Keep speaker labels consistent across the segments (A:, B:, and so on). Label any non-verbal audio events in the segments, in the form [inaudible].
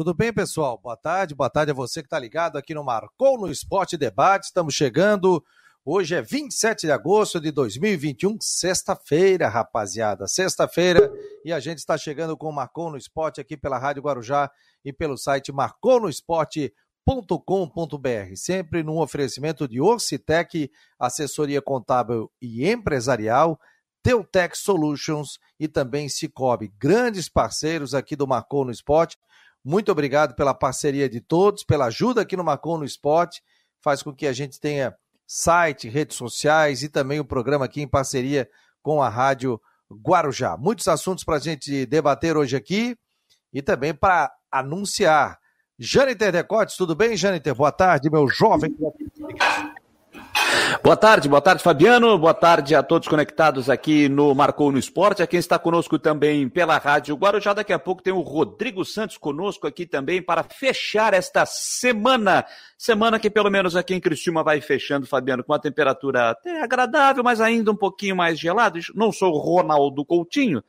A: Tudo bem, pessoal? Boa tarde, boa tarde a você que está ligado aqui no Marcou no Esporte Debate. Estamos chegando. Hoje é 27 de agosto de 2021, sexta-feira, rapaziada. Sexta-feira e a gente está chegando com o Marcou no Esporte aqui pela Rádio Guarujá e pelo site marconosport.com.br. Sempre num oferecimento de Orcitec, assessoria contábil e empresarial, Teutec Solutions e também Cicobi, grandes parceiros aqui do Marcou no Esporte. Muito obrigado pela parceria de todos, pela ajuda aqui no Marcon no Esporte. Faz com que a gente tenha site, redes sociais e também o programa aqui em parceria com a Rádio Guarujá. Muitos assuntos para a gente debater hoje aqui e também para anunciar. Jâniter Decotes, tudo bem, Jâniter? Boa tarde, meu jovem.
B: Boa tarde, boa tarde, Fabiano. Boa tarde a todos conectados aqui no Marcou no Esporte. A quem está conosco também pela Rádio Guarujá. Daqui a pouco tem o Rodrigo Santos conosco aqui também para fechar esta semana. Semana que pelo menos aqui em Criciúma vai fechando, Fabiano, com uma temperatura até agradável, mas ainda um pouquinho mais gelado. Não sou o Ronaldo Coutinho,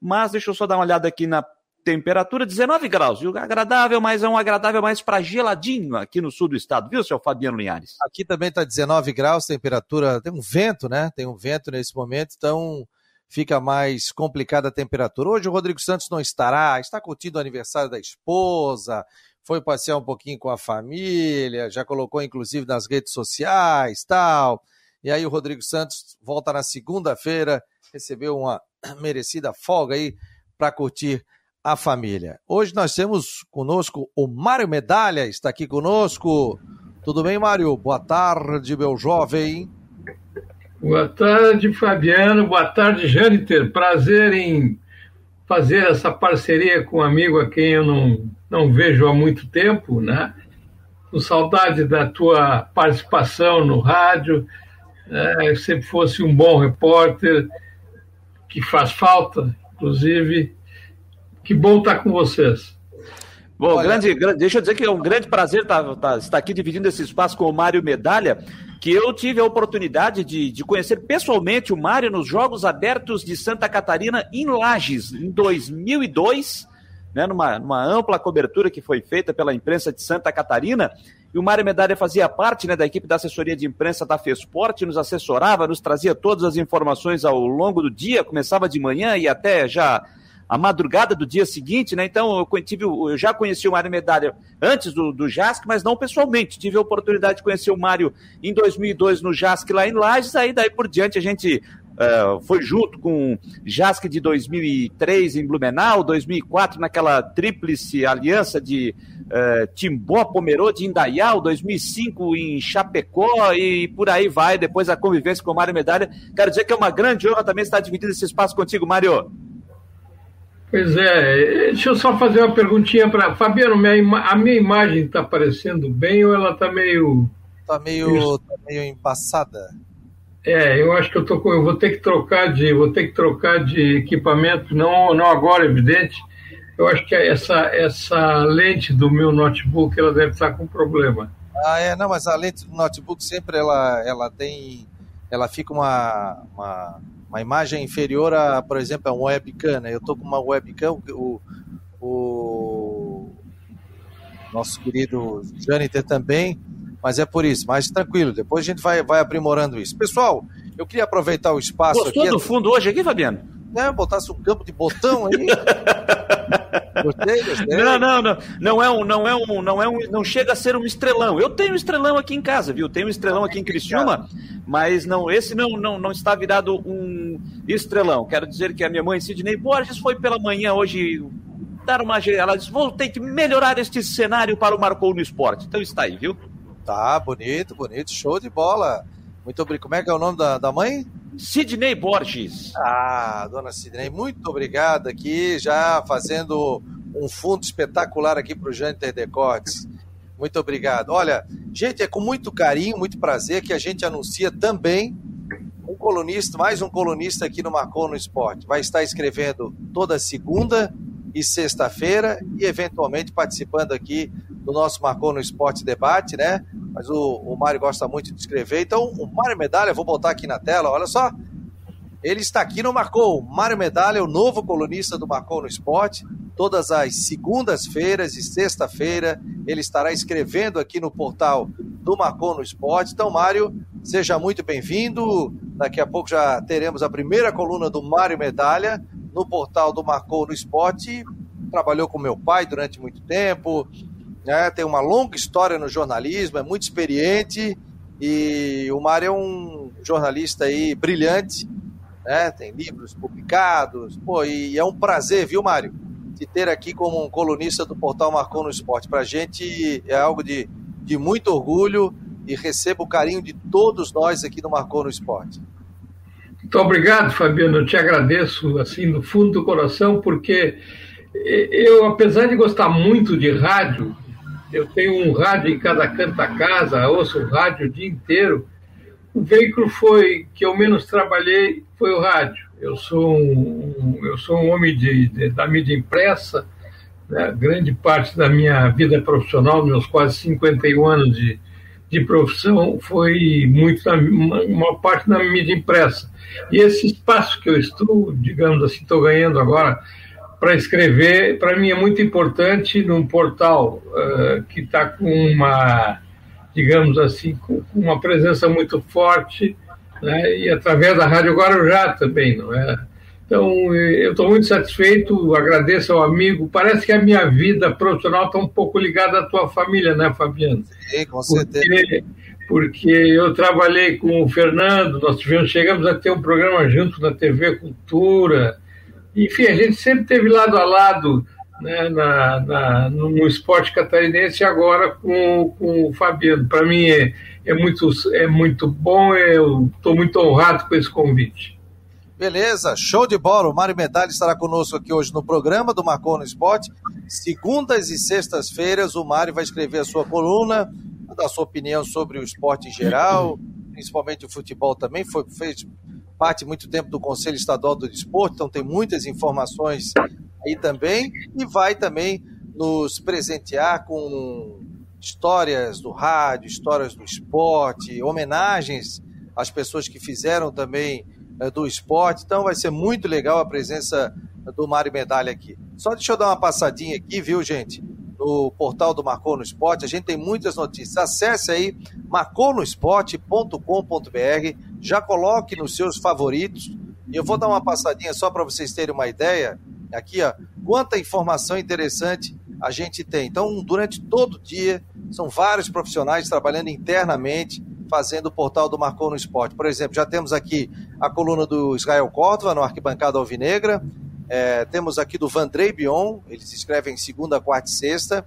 B: mas deixa eu só dar uma olhada aqui na temperatura 19 graus, viu? Agradável, mas é um agradável mais para geladinho aqui no sul do estado, viu, seu Fabiano Linhares?
A: Aqui também está 19 graus, temperatura, tem um vento, né? Tem um vento nesse momento, então fica mais complicada a temperatura. Hoje o Rodrigo Santos não estará, está curtindo o aniversário da esposa, foi passear um pouquinho com a família, já colocou inclusive nas redes sociais, tal. E aí o Rodrigo Santos volta na segunda-feira, recebeu uma [clears throat] merecida folga aí para curtir a família. Hoje nós temos conosco o Mário Medalha, está aqui conosco. Tudo bem, Mário? Boa tarde, meu jovem.
C: Boa tarde, Fabiano. Boa tarde, Jâniter. Prazer em fazer essa parceria com um amigo a quem eu não, não vejo há muito tempo, né? Com saudade da tua participação no rádio. É, sempre fosse um bom repórter, que faz falta, inclusive que bom estar com vocês.
B: Bom, Olha... grande, grande, deixa eu dizer que é um grande prazer estar, estar, tá, estar aqui dividindo esse espaço com o Mário Medalha, que eu tive a oportunidade de, de conhecer pessoalmente o Mário nos Jogos Abertos de Santa Catarina em Lages, em 2002, né, numa, numa ampla cobertura que foi feita pela imprensa de Santa Catarina. E o Mário Medalha fazia parte né, da equipe da assessoria de imprensa da Fesporte, nos assessorava, nos trazia todas as informações ao longo do dia, começava de manhã e até já a madrugada do dia seguinte, né? Então eu, tive, eu já conheci o Mário Medalha antes do, do JASC, mas não pessoalmente. Tive a oportunidade de conhecer o Mário em 2002 no JASC lá em Lages, aí daí por diante a gente Uh, foi junto com JASC de 2003 em Blumenau, 2004 naquela tríplice aliança de uh, Timbó, Pomerode Indaial, 2005 em Chapecó e por aí vai, depois a convivência com o Mário Medalha. Quero dizer que é uma grande honra também estar dividindo esse espaço contigo, Mário.
C: Pois é, deixa eu só fazer uma perguntinha para Fabiano. Minha, a minha imagem está aparecendo bem ou ela está meio.
A: Está meio, tá meio embaçada.
C: É, eu acho que eu, tô, eu vou ter que trocar de vou ter que trocar de equipamento, não, não agora, evidente. Eu acho que essa, essa lente do meu notebook ela deve estar com problema.
A: Ah, é, não, mas a lente do notebook sempre ela, ela tem. Ela fica uma, uma uma imagem inferior a, por exemplo, a um webcam, né? Eu estou com uma webcam, o, o nosso querido Jâniter também, mas é por isso, mas tranquilo, depois a gente vai, vai aprimorando isso. Pessoal, eu queria aproveitar o espaço
B: Gostou
A: aqui.
B: do fundo hoje aqui, Fabiano?
A: É, botasse um campo de botão aí. [laughs]
B: gostei, gostei. Não, não, não. Não é um, não é um, não é um, não chega a ser um estrelão. Eu tenho um estrelão aqui em casa, viu? Tenho um estrelão aqui em Criciúma, mas não, esse não, não, não está virado um estrelão. Quero dizer que a minha mãe, Sidney Borges, foi pela manhã hoje dar uma. Ela disse: vou ter que melhorar este cenário para o Marcou no Esporte. Então está aí, viu?
A: Tá, bonito, bonito, show de bola. Muito obrigado. Como é que é o nome da, da mãe?
B: Sidney Borges.
A: Ah, dona Sidney, muito obrigado aqui, já fazendo um fundo espetacular aqui para o Jâniter Decotes. Muito obrigado. Olha, gente, é com muito carinho, muito prazer que a gente anuncia também um colunista, mais um colunista aqui no Marcou no Esporte. Vai estar escrevendo toda segunda e sexta-feira e eventualmente participando aqui do nosso Marcou no Esporte Debate, né? Mas o, o Mário gosta muito de escrever. Então, o Mário Medalha, vou botar aqui na tela, olha só. Ele está aqui no Marcou. Mário Medalha, o novo colunista do Marcou no Esporte. todas as segundas-feiras e sexta-feira. Ele estará escrevendo aqui no portal do Marcon no Esporte. Então, Mário, seja muito bem-vindo. Daqui a pouco já teremos a primeira coluna do Mário Medalha no portal do Marcon no Esporte. Trabalhou com meu pai durante muito tempo, né? tem uma longa história no jornalismo, é muito experiente e o Mário é um jornalista aí brilhante, né? tem livros publicados, pô, e é um prazer, viu, Mário? te ter aqui como um colunista do portal Marcou no Esporte. Para a gente é algo de, de muito orgulho e recebo o carinho de todos nós aqui no Marcou no Esporte.
C: Muito obrigado, Fabiano. Eu te agradeço assim do fundo do coração, porque eu, apesar de gostar muito de rádio, eu tenho um rádio em cada canto da casa, ouço rádio o dia inteiro. O veículo foi que eu menos trabalhei foi o rádio. Eu sou um, eu sou um homem de, de da mídia impressa, né? grande parte da minha vida profissional, meus quase 51 anos de, de profissão, foi muito na, uma, uma, parte na mídia impressa. E esse espaço que eu estou, digamos assim, estou ganhando agora para escrever, para mim é muito importante num portal uh, que está com uma, digamos assim, com, com uma presença muito forte né? e através da Rádio Guarujá também, não é? Então, eu estou muito satisfeito, agradeço ao amigo. Parece que a minha vida profissional está um pouco ligada à tua família, né, Fabiano?
A: Sim, com certeza.
C: Porque, porque eu trabalhei com o Fernando, nós tivemos, chegamos a ter um programa junto na TV Cultura. Enfim, a gente sempre teve lado a lado né, na, na, no esporte catarinense agora com, com o Fabiano. Para mim é, é, muito, é muito bom, eu estou muito honrado com esse convite.
A: Beleza, show de bola. O Mário Medalha estará conosco aqui hoje no programa do Marcou no Esporte. Segundas e sextas-feiras, o Mário vai escrever a sua coluna, dar sua opinião sobre o esporte em geral, principalmente o futebol também. Foi, fez parte muito tempo do Conselho Estadual do Desporto, então tem muitas informações aí também e vai também nos presentear com histórias do rádio, histórias do esporte, homenagens às pessoas que fizeram também do esporte. Então vai ser muito legal a presença do Mário Medalha aqui. Só deixa eu dar uma passadinha aqui, viu, gente? No portal do Marcou no Esporte, a gente tem muitas notícias. Acesse aí marconosport.com.br, já coloque nos seus favoritos. E eu vou dar uma passadinha só para vocês terem uma ideia Aqui, ó, quanta informação interessante a gente tem. Então, durante todo o dia, são vários profissionais trabalhando internamente, fazendo o portal do Marcou no Esporte. Por exemplo, já temos aqui a coluna do Israel Córdova, no Arquibancada Alvinegra. É, temos aqui do Vandrei Bion, eles escrevem segunda, quarta e sexta.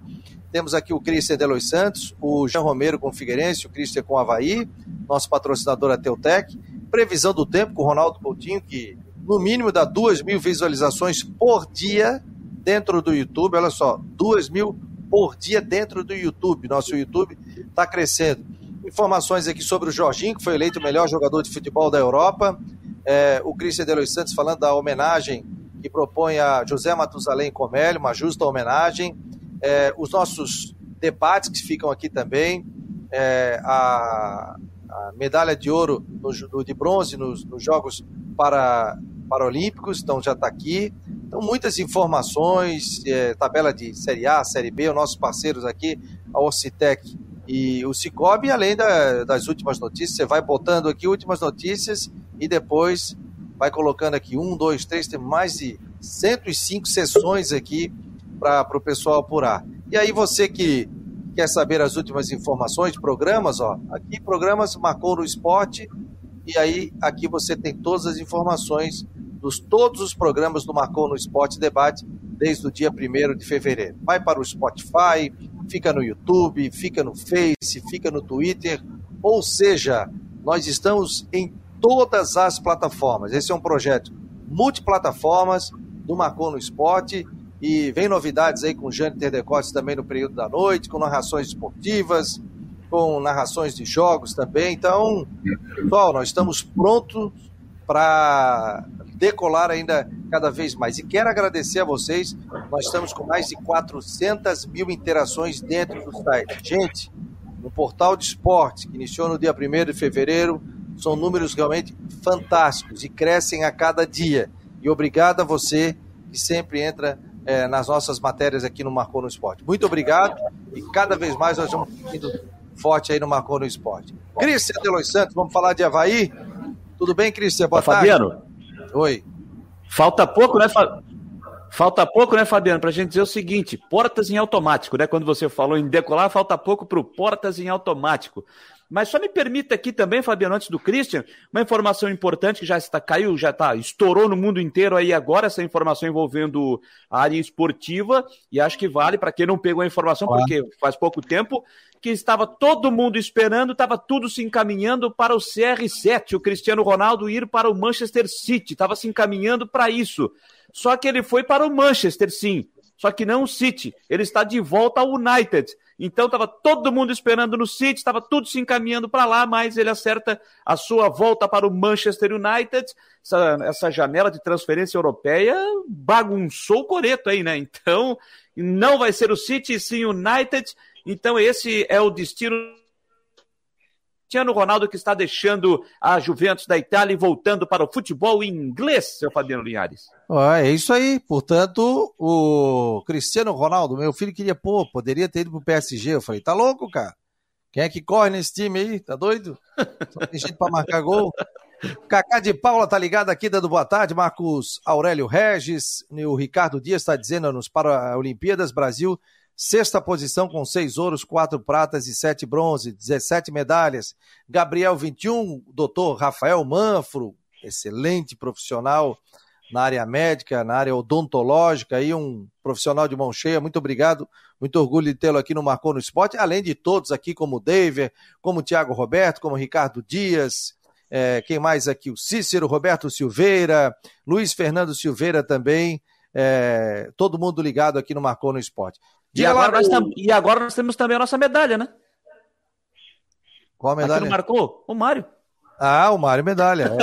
A: Temos aqui o Christian Delois Santos, o Jean Romero com o Figueirense, o Christian com o Havaí, nosso patrocinador a Teutec. Previsão do tempo com o Ronaldo Coutinho, que no mínimo dá duas mil visualizações por dia dentro do YouTube. Olha só, duas mil por dia dentro do YouTube. Nosso YouTube está crescendo. Informações aqui sobre o Jorginho, que foi eleito o melhor jogador de futebol da Europa. É, o Cristian Delois Santos falando da homenagem que propõe a José Matusalém Comelho, uma justa homenagem. É, os nossos debates que ficam aqui também. É, a, a, medalha de ouro, no, de bronze nos, nos Jogos para Paralímpicos, então já está aqui. Então, muitas informações, é, tabela de Série A, Série B, os nossos parceiros aqui, a Orcitec e o Cicobi, além da, das últimas notícias, você vai botando aqui últimas notícias e depois vai colocando aqui um, dois, três, tem mais de 105 sessões aqui para o pessoal apurar. E aí você que quer saber as últimas informações programas, ó, aqui programas marcou no esporte, e aí aqui você tem todas as informações dos todos os programas do Marcou no Esporte Debate desde o dia 1 de fevereiro. Vai para o Spotify, fica no YouTube, fica no Face, fica no Twitter, ou seja, nós estamos em todas as plataformas. Esse é um projeto multiplataformas do Marcou no Esporte e vem novidades aí com Jânio Terdecotes também no período da noite, com narrações esportivas, com narrações de jogos também. Então, pessoal, nós estamos prontos para decolar ainda cada vez mais. E quero agradecer a vocês, nós estamos com mais de 400 mil interações dentro do site. Gente, no portal de esporte, que iniciou no dia 1 de fevereiro, são números realmente fantásticos e crescem a cada dia. E obrigado a você que sempre entra é, nas nossas matérias aqui no Marcou no Esporte. Muito obrigado e cada vez mais nós vamos indo forte aí no Marcou no Esporte. Cristian Delois Santos, vamos falar de Havaí. Tudo bem, Cristian? Boa tarde.
B: Fabiano.
A: Oi.
B: Falta pouco, né, Fabiano? Falta pouco, né, Fabiano, para a gente dizer o seguinte: portas em automático, né? Quando você falou em decolar, falta pouco para o portas em automático. Mas só me permita aqui também, Fabiano, antes do Christian, uma informação importante que já está caiu, já está, estourou no mundo inteiro aí agora, essa informação envolvendo a área esportiva, e acho que vale para quem não pegou a informação, ah. porque faz pouco tempo que estava todo mundo esperando, estava tudo se encaminhando para o CR7, o Cristiano Ronaldo ir para o Manchester City, estava se encaminhando para isso. Só que ele foi para o Manchester, sim. Só que não o City. Ele está de volta ao United. Então estava todo mundo esperando no City, estava tudo se encaminhando para lá, mas ele acerta a sua volta para o Manchester United. Essa, essa janela de transferência europeia bagunçou o coreto aí, né? Então não vai ser o City, sim o United. Então esse é o destino Cristiano Ronaldo que está deixando a Juventus da Itália e voltando para o futebol inglês, seu Fabiano Linhares.
A: é isso aí. Portanto, o Cristiano Ronaldo, meu filho queria, pô, poderia ter ido pro PSG. Eu falei, tá louco, cara? Quem é que corre nesse time aí? Tá doido? Só tem gente pra marcar gol. [laughs] Cacá de Paula tá ligado aqui, dando boa tarde. Marcos Aurélio Regis, o Ricardo Dias está dizendo nos Paralimpíadas Brasil Sexta posição com seis ouros, quatro pratas e sete bronze, 17 medalhas. Gabriel 21, doutor Rafael Manfro, excelente profissional na área médica, na área odontológica, aí um profissional de mão cheia. Muito obrigado, muito orgulho de tê-lo aqui no Marcou no Esporte, além de todos aqui, como o David, como o Thiago Roberto, como o Ricardo Dias, é, quem mais aqui? O Cícero, Roberto Silveira, Luiz Fernando Silveira também, é, todo mundo ligado aqui no Marcou no Esporte.
B: E agora, nós tam... e agora nós temos também a nossa medalha, né?
A: Qual a medalha? Aqui
B: não marcou? O Mário.
A: Ah, o Mário medalha. [laughs]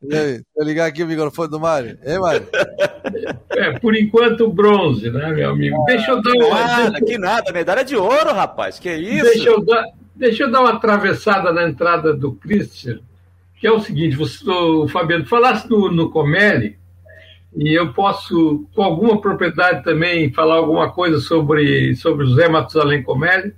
A: Deixa eu ligar aqui o microfone do Mário. Hein, Mário?
C: É, por enquanto, bronze, né, meu amigo? Deixa eu dar uma.
B: Nada, que nada, medalha de ouro, rapaz. Que isso?
C: Deixa eu dar, deixa eu dar uma atravessada na entrada do Christian, que é o seguinte: você, o Fabiano, falasse no, no Comelli, e eu posso, com alguma propriedade também, falar alguma coisa sobre, sobre José Matusalém Comelli.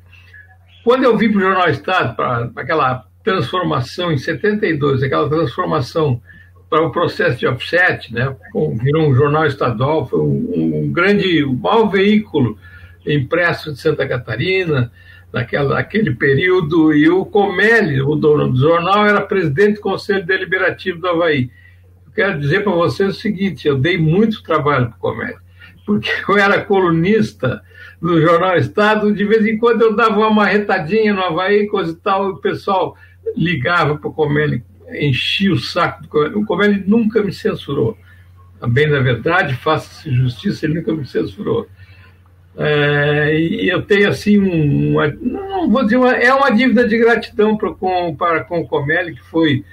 C: Quando eu vim para o Jornal Estado, para aquela transformação em 72, aquela transformação para o processo de offset, né, virou um jornal estadual, foi um, um grande, o maior veículo impresso de Santa Catarina, naquela, naquele período, e o Comelli, o dono do jornal, era presidente do Conselho Deliberativo do Havaí quero dizer para vocês o seguinte: eu dei muito trabalho para Comédia, porque [laughs] eu era colunista do Jornal Estado, de vez em quando eu dava uma marretadinha no Havaí, coisa e tal, e o pessoal ligava para o Comédia, enchia o saco do Comédia. O Comédia nunca me censurou. A bem da verdade, faça-se justiça, ele nunca me censurou. É, e eu tenho assim uma, não vou dizer uma, é uma dívida de gratidão para com, para, com o Comelli, que foi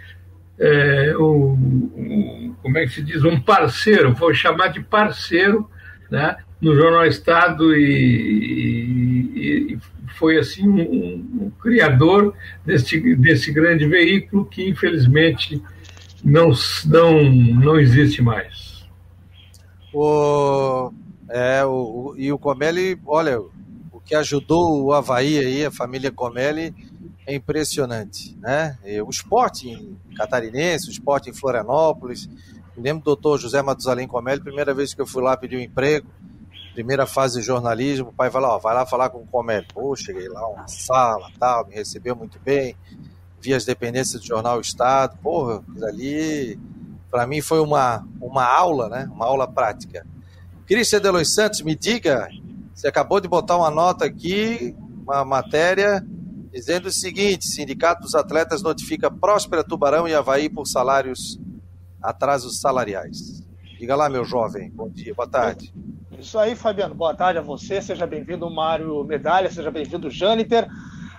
C: é, o, o, como é que se diz, um parceiro, vou chamar de parceiro, né, no Jornal Estado e, e, e foi assim um, um, criador desse, desse grande veículo que infelizmente não, não, não existe mais.
A: O, é, o, e o Comelli, olha, o que ajudou o Havaí aí, a família Comelli, é impressionante, né? O esporte catarinense, o esporte em Florianópolis. Me lembro do doutor José Matusalém Comelli, primeira vez que eu fui lá pedir um emprego, primeira fase de jornalismo, o pai falou, ó, vai lá falar com o Comelli. Pô, cheguei lá, uma sala, tal, me recebeu muito bem, vi as dependências do Jornal Estado, porra, ali, para mim foi uma, uma aula, né? Uma aula prática. Cristian de Los Santos, me diga, você acabou de botar uma nota aqui, uma matéria dizendo o seguinte: Sindicato dos Atletas notifica Próspera Tubarão e Havaí por salários, atrasos salariais. Diga lá, meu jovem. Bom dia, boa tarde.
D: Isso aí, Fabiano. Boa tarde a você. Seja bem-vindo, Mário Medalha. Seja bem-vindo, Jâniter.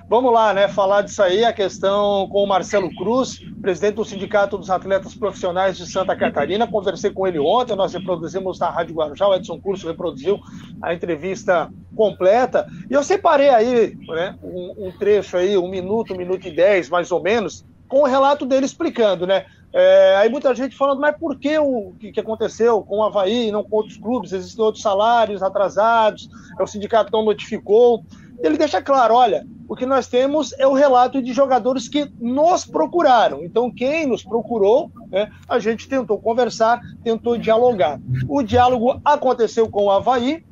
D: Vamos lá, né? Falar disso aí, a questão com o Marcelo Cruz, presidente do Sindicato dos Atletas Profissionais de Santa Catarina. Conversei com ele ontem, nós reproduzimos na Rádio Guarujá, o Edson Curso reproduziu a entrevista completa. E eu separei aí né, um, um trecho aí, um minuto, um minuto e dez, mais ou menos, com o relato dele explicando, né? É, aí muita gente falando, mas por que o que, que aconteceu com o Havaí, não com outros clubes? Existem outros salários atrasados, o sindicato não notificou. Ele deixa claro: olha, o que nós temos é o relato de jogadores que nos procuraram. Então, quem nos procurou, né, a gente tentou conversar, tentou dialogar. O diálogo aconteceu com o Havaí,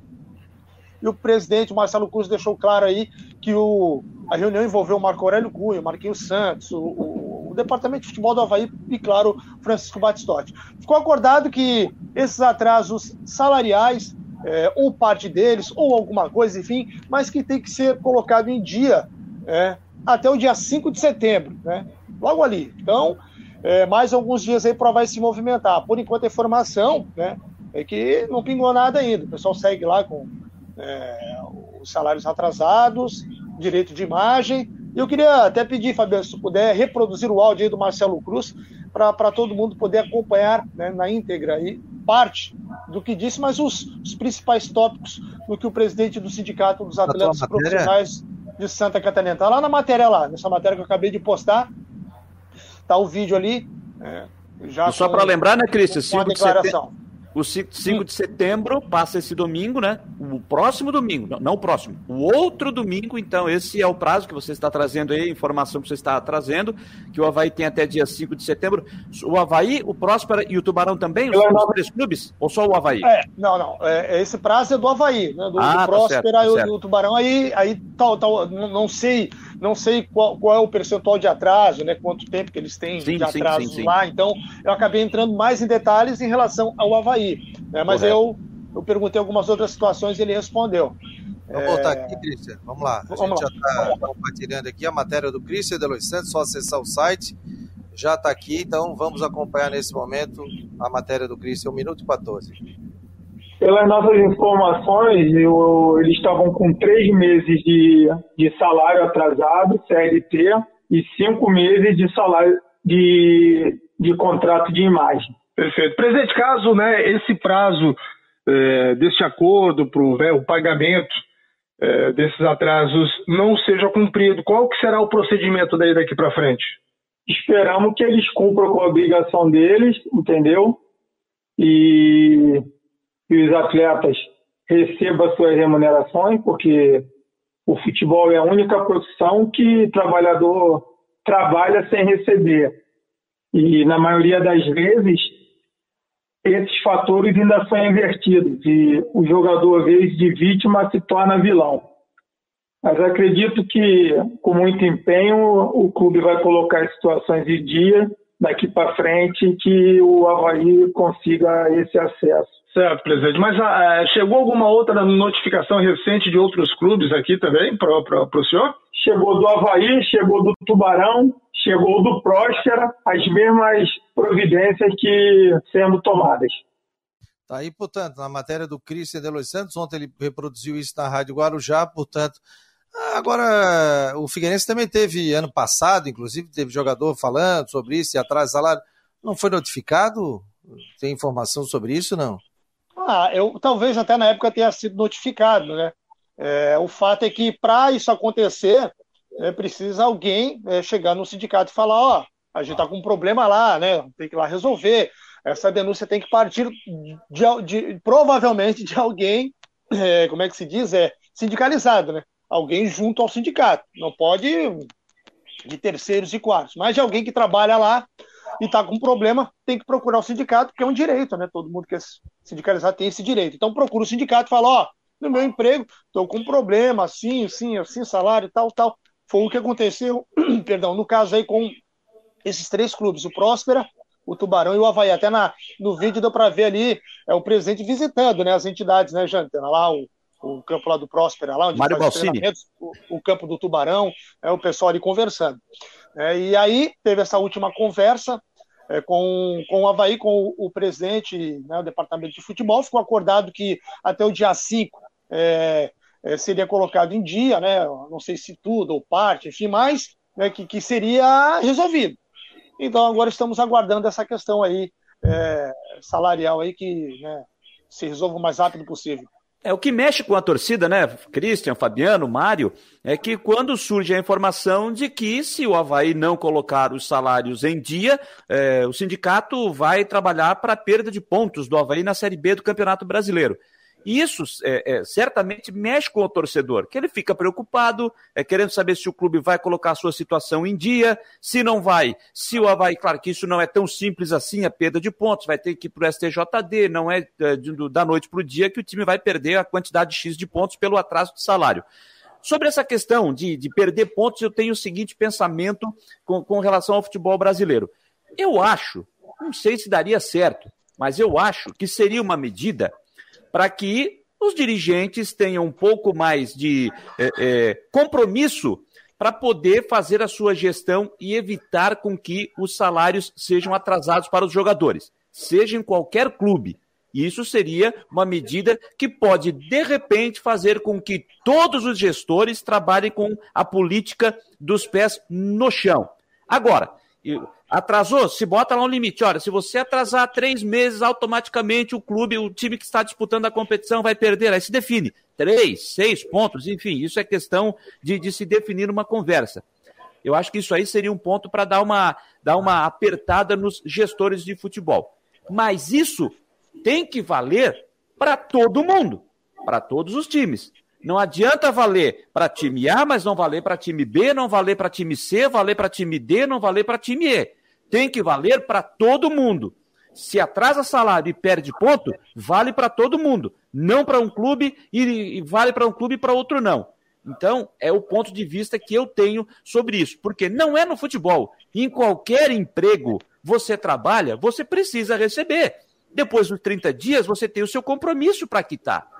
D: e o presidente Marcelo Cruz deixou claro aí que o, a reunião envolveu o Marco Aurélio Cunha, o Marquinhos Santos, o, o, o, Departamento de Futebol do Havaí e, claro, Francisco Batistotti. Ficou acordado que esses atrasos salariais, é, ou parte deles, ou alguma coisa, enfim, mas que tem que ser colocado em dia é, até o dia 5 de setembro, né? logo ali. Então, é, mais alguns dias aí para vai se movimentar. Por enquanto, a informação né, é que não pingou nada ainda. O pessoal segue lá com é, os salários atrasados, direito de imagem. Eu queria até pedir, Fabiano, se puder reproduzir o áudio aí do Marcelo Cruz, para todo mundo poder acompanhar né, na íntegra aí parte do que disse, mas os, os, principais tópicos do que o presidente do Sindicato dos Atletas Profissionais de Santa Catarina. Está lá na matéria lá, nessa matéria que eu acabei de postar. Está o vídeo ali. É,
B: já só para lembrar, né, Cristian? 5 de setembro o 5 de setembro passa esse domingo, né? O próximo domingo, não, não, o próximo, o outro domingo, então, esse é o prazo que você está trazendo aí, a informação que você está trazendo, que o Havaí tem até dia 5 de setembro. O Havaí, o Próspera e o Tubarão também, os, os três clubes? Ou só o Havaí?
D: É, não, não. É, esse prazo é do Havaí, né? Do, ah, do tá Próspera tá certo, tá e o Tubarão, aí, aí tal, tal, não, não sei não sei qual, qual, é o percentual de atraso, né? Quanto tempo que eles têm sim, de atraso sim, sim, lá. Então, eu acabei entrando mais em detalhes em relação ao Havaí. Né? Mas eu, eu perguntei algumas outras situações e ele respondeu.
A: Vamos é... voltar aqui, Cristian. Vamos lá. A Vamos gente lá. já está compartilhando aqui a matéria do Cristian de Los Santos, só acessar o site. Já está aqui, então vamos acompanhar nesse momento a matéria do Cristian, 1 minuto e 14.
E: Pelas nossas informações, eu, eles estavam com três meses de, de salário atrasado, CLT, e cinco meses de salário de, de contrato de imagem.
F: Perfeito. Presidente, caso né, esse prazo é, desse acordo para o né, pagamento é, desses atrasos não seja cumprido, qual que será o procedimento daí daqui para frente?
E: Esperamos que eles cumpram com a obrigação deles, entendeu? E que os atletas recebam suas remunerações, porque o futebol é a única profissão que o trabalhador trabalha sem receber. E, na maioria das vezes, esses fatores ainda são invertidos e o jogador, às vezes, de vítima se torna vilão. Mas acredito que, com muito empenho, o clube vai colocar situações de dia daqui para frente que o Havaí consiga esse acesso.
F: Certo, presidente. Mas ah, é, chegou alguma outra notificação recente de outros clubes aqui também para o senhor?
E: Chegou do Havaí, chegou do Tubarão, chegou do Próspera, as mesmas providências que sendo tomadas.
A: Tá aí, portanto, na matéria do Cristian de Los Santos, ontem ele reproduziu isso na Rádio Guarujá, portanto. Agora, o Figueirense também teve, ano passado, inclusive, teve jogador falando sobre isso, e atrás salário. Não foi notificado? Tem informação sobre isso, não?
D: Ah, eu talvez até na época tenha sido notificado, né? É, o fato é que para isso acontecer, é, precisa alguém é, chegar no sindicato e falar, ó, a gente está com um problema lá, né? Tem que ir lá resolver. Essa denúncia tem que partir de, de provavelmente de alguém, é, como é que se diz, é sindicalizado, né? Alguém junto ao sindicato. Não pode de terceiros e quartos, mas de alguém que trabalha lá e está com problema, tem que procurar o sindicato, que é um direito, né? Todo mundo que é sindicalizado tem esse direito. Então procura o sindicato e fala, ó, no meu emprego, estou com problema, assim, assim, assim, salário, tal, tal. Foi o que aconteceu, [clears throat] perdão, no caso aí com esses três clubes, o Próspera, o Tubarão e o Havaí. Até na, no vídeo deu para ver ali é o presidente visitando né, as entidades, né, Jantena? Lá o, o campo lá do Próspera, lá onde
B: Mário faz
D: o, o, campo do Tubarão, é o pessoal ali conversando. É, e aí teve essa última conversa é, com, com o Havaí, com o, o presidente né, do departamento de futebol, ficou acordado que até o dia 5 é, é, seria colocado em dia, né, não sei se tudo ou parte, enfim, mas né, que, que seria resolvido. Então agora estamos aguardando essa questão aí é, salarial aí que né, se resolva o mais rápido possível.
B: É o que mexe com a torcida, né, Christian, Fabiano, Mário, é que quando surge a informação de que se o Havaí não colocar os salários em dia, é, o sindicato vai trabalhar para a perda de pontos do Havaí na Série B do Campeonato Brasileiro. E isso é, é, certamente mexe com o torcedor, que ele fica preocupado, é, querendo saber se o clube vai colocar a sua situação em dia, se não vai, se o Havaí, claro que isso não é tão simples assim, a perda de pontos, vai ter que ir para o STJD, não é, é da noite para o dia que o time vai perder a quantidade X de pontos pelo atraso de salário. Sobre essa questão de, de perder pontos, eu tenho o seguinte pensamento com, com relação ao futebol brasileiro. Eu acho, não sei se daria certo, mas eu acho que seria uma medida para que os dirigentes tenham um pouco mais de é, é, compromisso para poder fazer a sua gestão e evitar com que os salários sejam atrasados para os jogadores, seja em qualquer clube. Isso seria uma medida que pode, de repente, fazer com que todos os gestores trabalhem com a política dos pés no chão. Agora, Atrasou? Se bota lá um limite. Olha, se você atrasar três meses, automaticamente o clube, o time que está disputando a competição vai perder. Aí se define. Três, seis pontos, enfim, isso é questão de, de se definir uma conversa. Eu acho que isso aí seria um ponto para dar uma, dar uma apertada nos gestores de futebol. Mas isso tem que valer para todo mundo, para todos os times. Não adianta valer para time A, mas não valer para time B, não valer para time C, valer para time D, não valer para time E. Tem que valer para todo mundo. Se atrasa salário e perde ponto, vale para todo mundo. Não para um clube e, vale para um clube e para outro não. Então, é o ponto de vista que eu tenho sobre isso. Porque não é no futebol. Em qualquer emprego você trabalha, você precisa receber. Depois dos 30 dias, você tem o seu compromisso para quitar.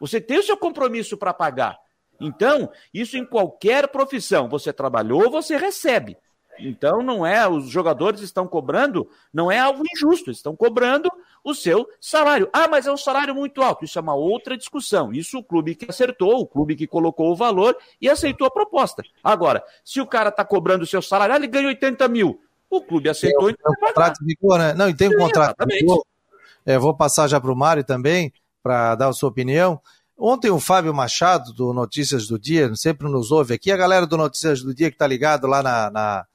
B: Você tem o seu compromisso para pagar. Então, isso em qualquer profissão. Você trabalhou, você recebe. Então, não é, os jogadores estão cobrando, não é algo injusto, estão cobrando o seu salário. Ah, mas é um salário muito alto. Isso é uma outra discussão. Isso o clube que acertou, o clube que colocou o valor e aceitou a proposta. Agora, se o cara está cobrando o seu salário, ah, ele ganha 80 mil. O clube aceitou.
A: Tem, então tem um contrato vigor, né? Não, e tem um contrato vigor. É, vou passar já para o Mário também para dar a sua opinião. Ontem o Fábio Machado, do Notícias do Dia, sempre nos ouve aqui, a galera do Notícias do Dia que está ligado lá na, na,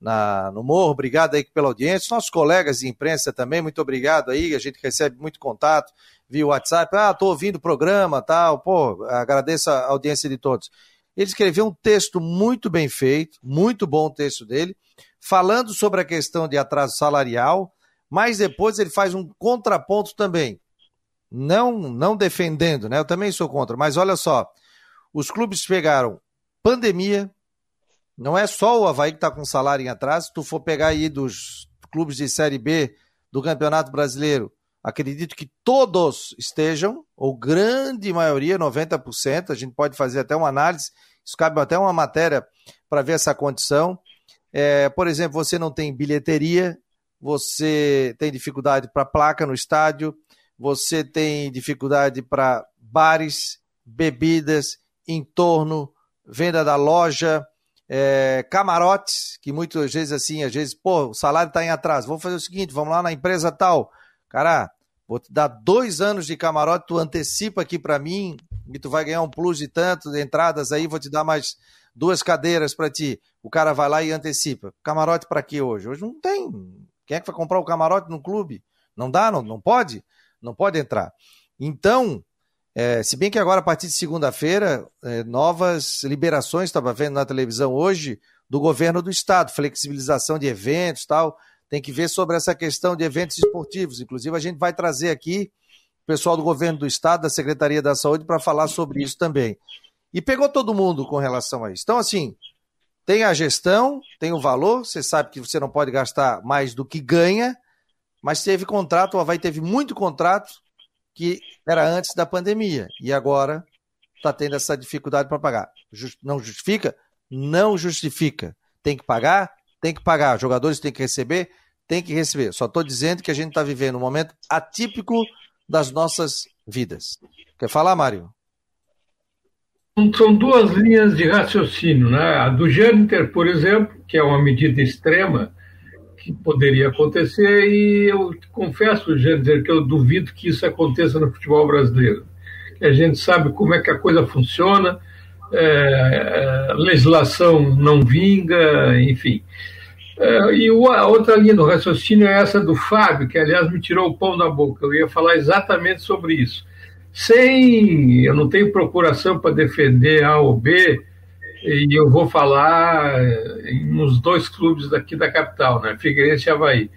A: na, no Morro, obrigado aí pela audiência, nossos colegas de imprensa também, muito obrigado aí, a gente recebe muito contato via WhatsApp, ah, estou ouvindo o programa, tal, pô, agradeço a audiência de todos. Ele escreveu um texto muito bem feito, muito bom o texto dele, falando sobre a questão de atraso salarial, mas depois ele faz um contraponto também não não defendendo, né? Eu também sou contra, mas olha só, os clubes pegaram pandemia, não é só o Havaí que está com salário em atraso, se tu for pegar aí dos clubes de Série B do Campeonato Brasileiro, acredito que todos estejam, ou grande maioria, 90%, a gente pode fazer até uma análise, isso cabe até uma matéria para ver essa condição. É, por exemplo, você não tem bilheteria, você tem dificuldade para placa no estádio, você tem dificuldade para bares, bebidas, entorno, venda da loja, é, camarotes, que muitas vezes assim, às vezes, pô, o salário está em atraso. Vamos fazer o seguinte, vamos lá na empresa tal. Cara, vou te dar dois anos de camarote, tu antecipa aqui para mim e tu vai ganhar um plus de tanto de entradas aí, vou te dar mais duas cadeiras para ti. O cara vai lá e antecipa. Camarote para quê hoje? Hoje não tem. Quem é que vai comprar o camarote no clube? Não dá, não, não pode? Não pode entrar. Então, é, se bem que agora, a partir de segunda-feira, é, novas liberações, estava vendo na televisão hoje, do governo do estado, flexibilização de eventos tal. Tem que ver sobre essa questão de eventos esportivos. Inclusive, a gente vai trazer aqui o pessoal do governo do estado, da Secretaria da Saúde, para falar sobre isso também. E pegou todo mundo com relação a isso. Então, assim, tem a gestão, tem o valor, você sabe que você não pode gastar mais do que ganha, mas teve contrato, o Havaí teve muito contrato que era antes da pandemia e agora está tendo essa dificuldade para pagar. Just, não justifica? Não justifica. Tem que pagar? Tem que pagar. Jogadores têm que receber? Tem que receber. Só estou dizendo que a gente está vivendo um momento atípico das nossas vidas. Quer falar, Mário?
C: São duas linhas de raciocínio. Né? A do Jâniter, por exemplo, que é uma medida extrema, que poderia acontecer e eu confesso, dizer que eu duvido que isso aconteça no futebol brasileiro. a gente sabe como é que a coisa funciona, é, a legislação não vinga, enfim. É, e a outra linha do raciocínio é essa do Fábio, que aliás me tirou o pão da boca. Eu ia falar exatamente sobre isso. Sem, eu não tenho procuração para defender A ou B, e eu vou falar nos dois clubes daqui da capital, né? Figueirense e Havaí.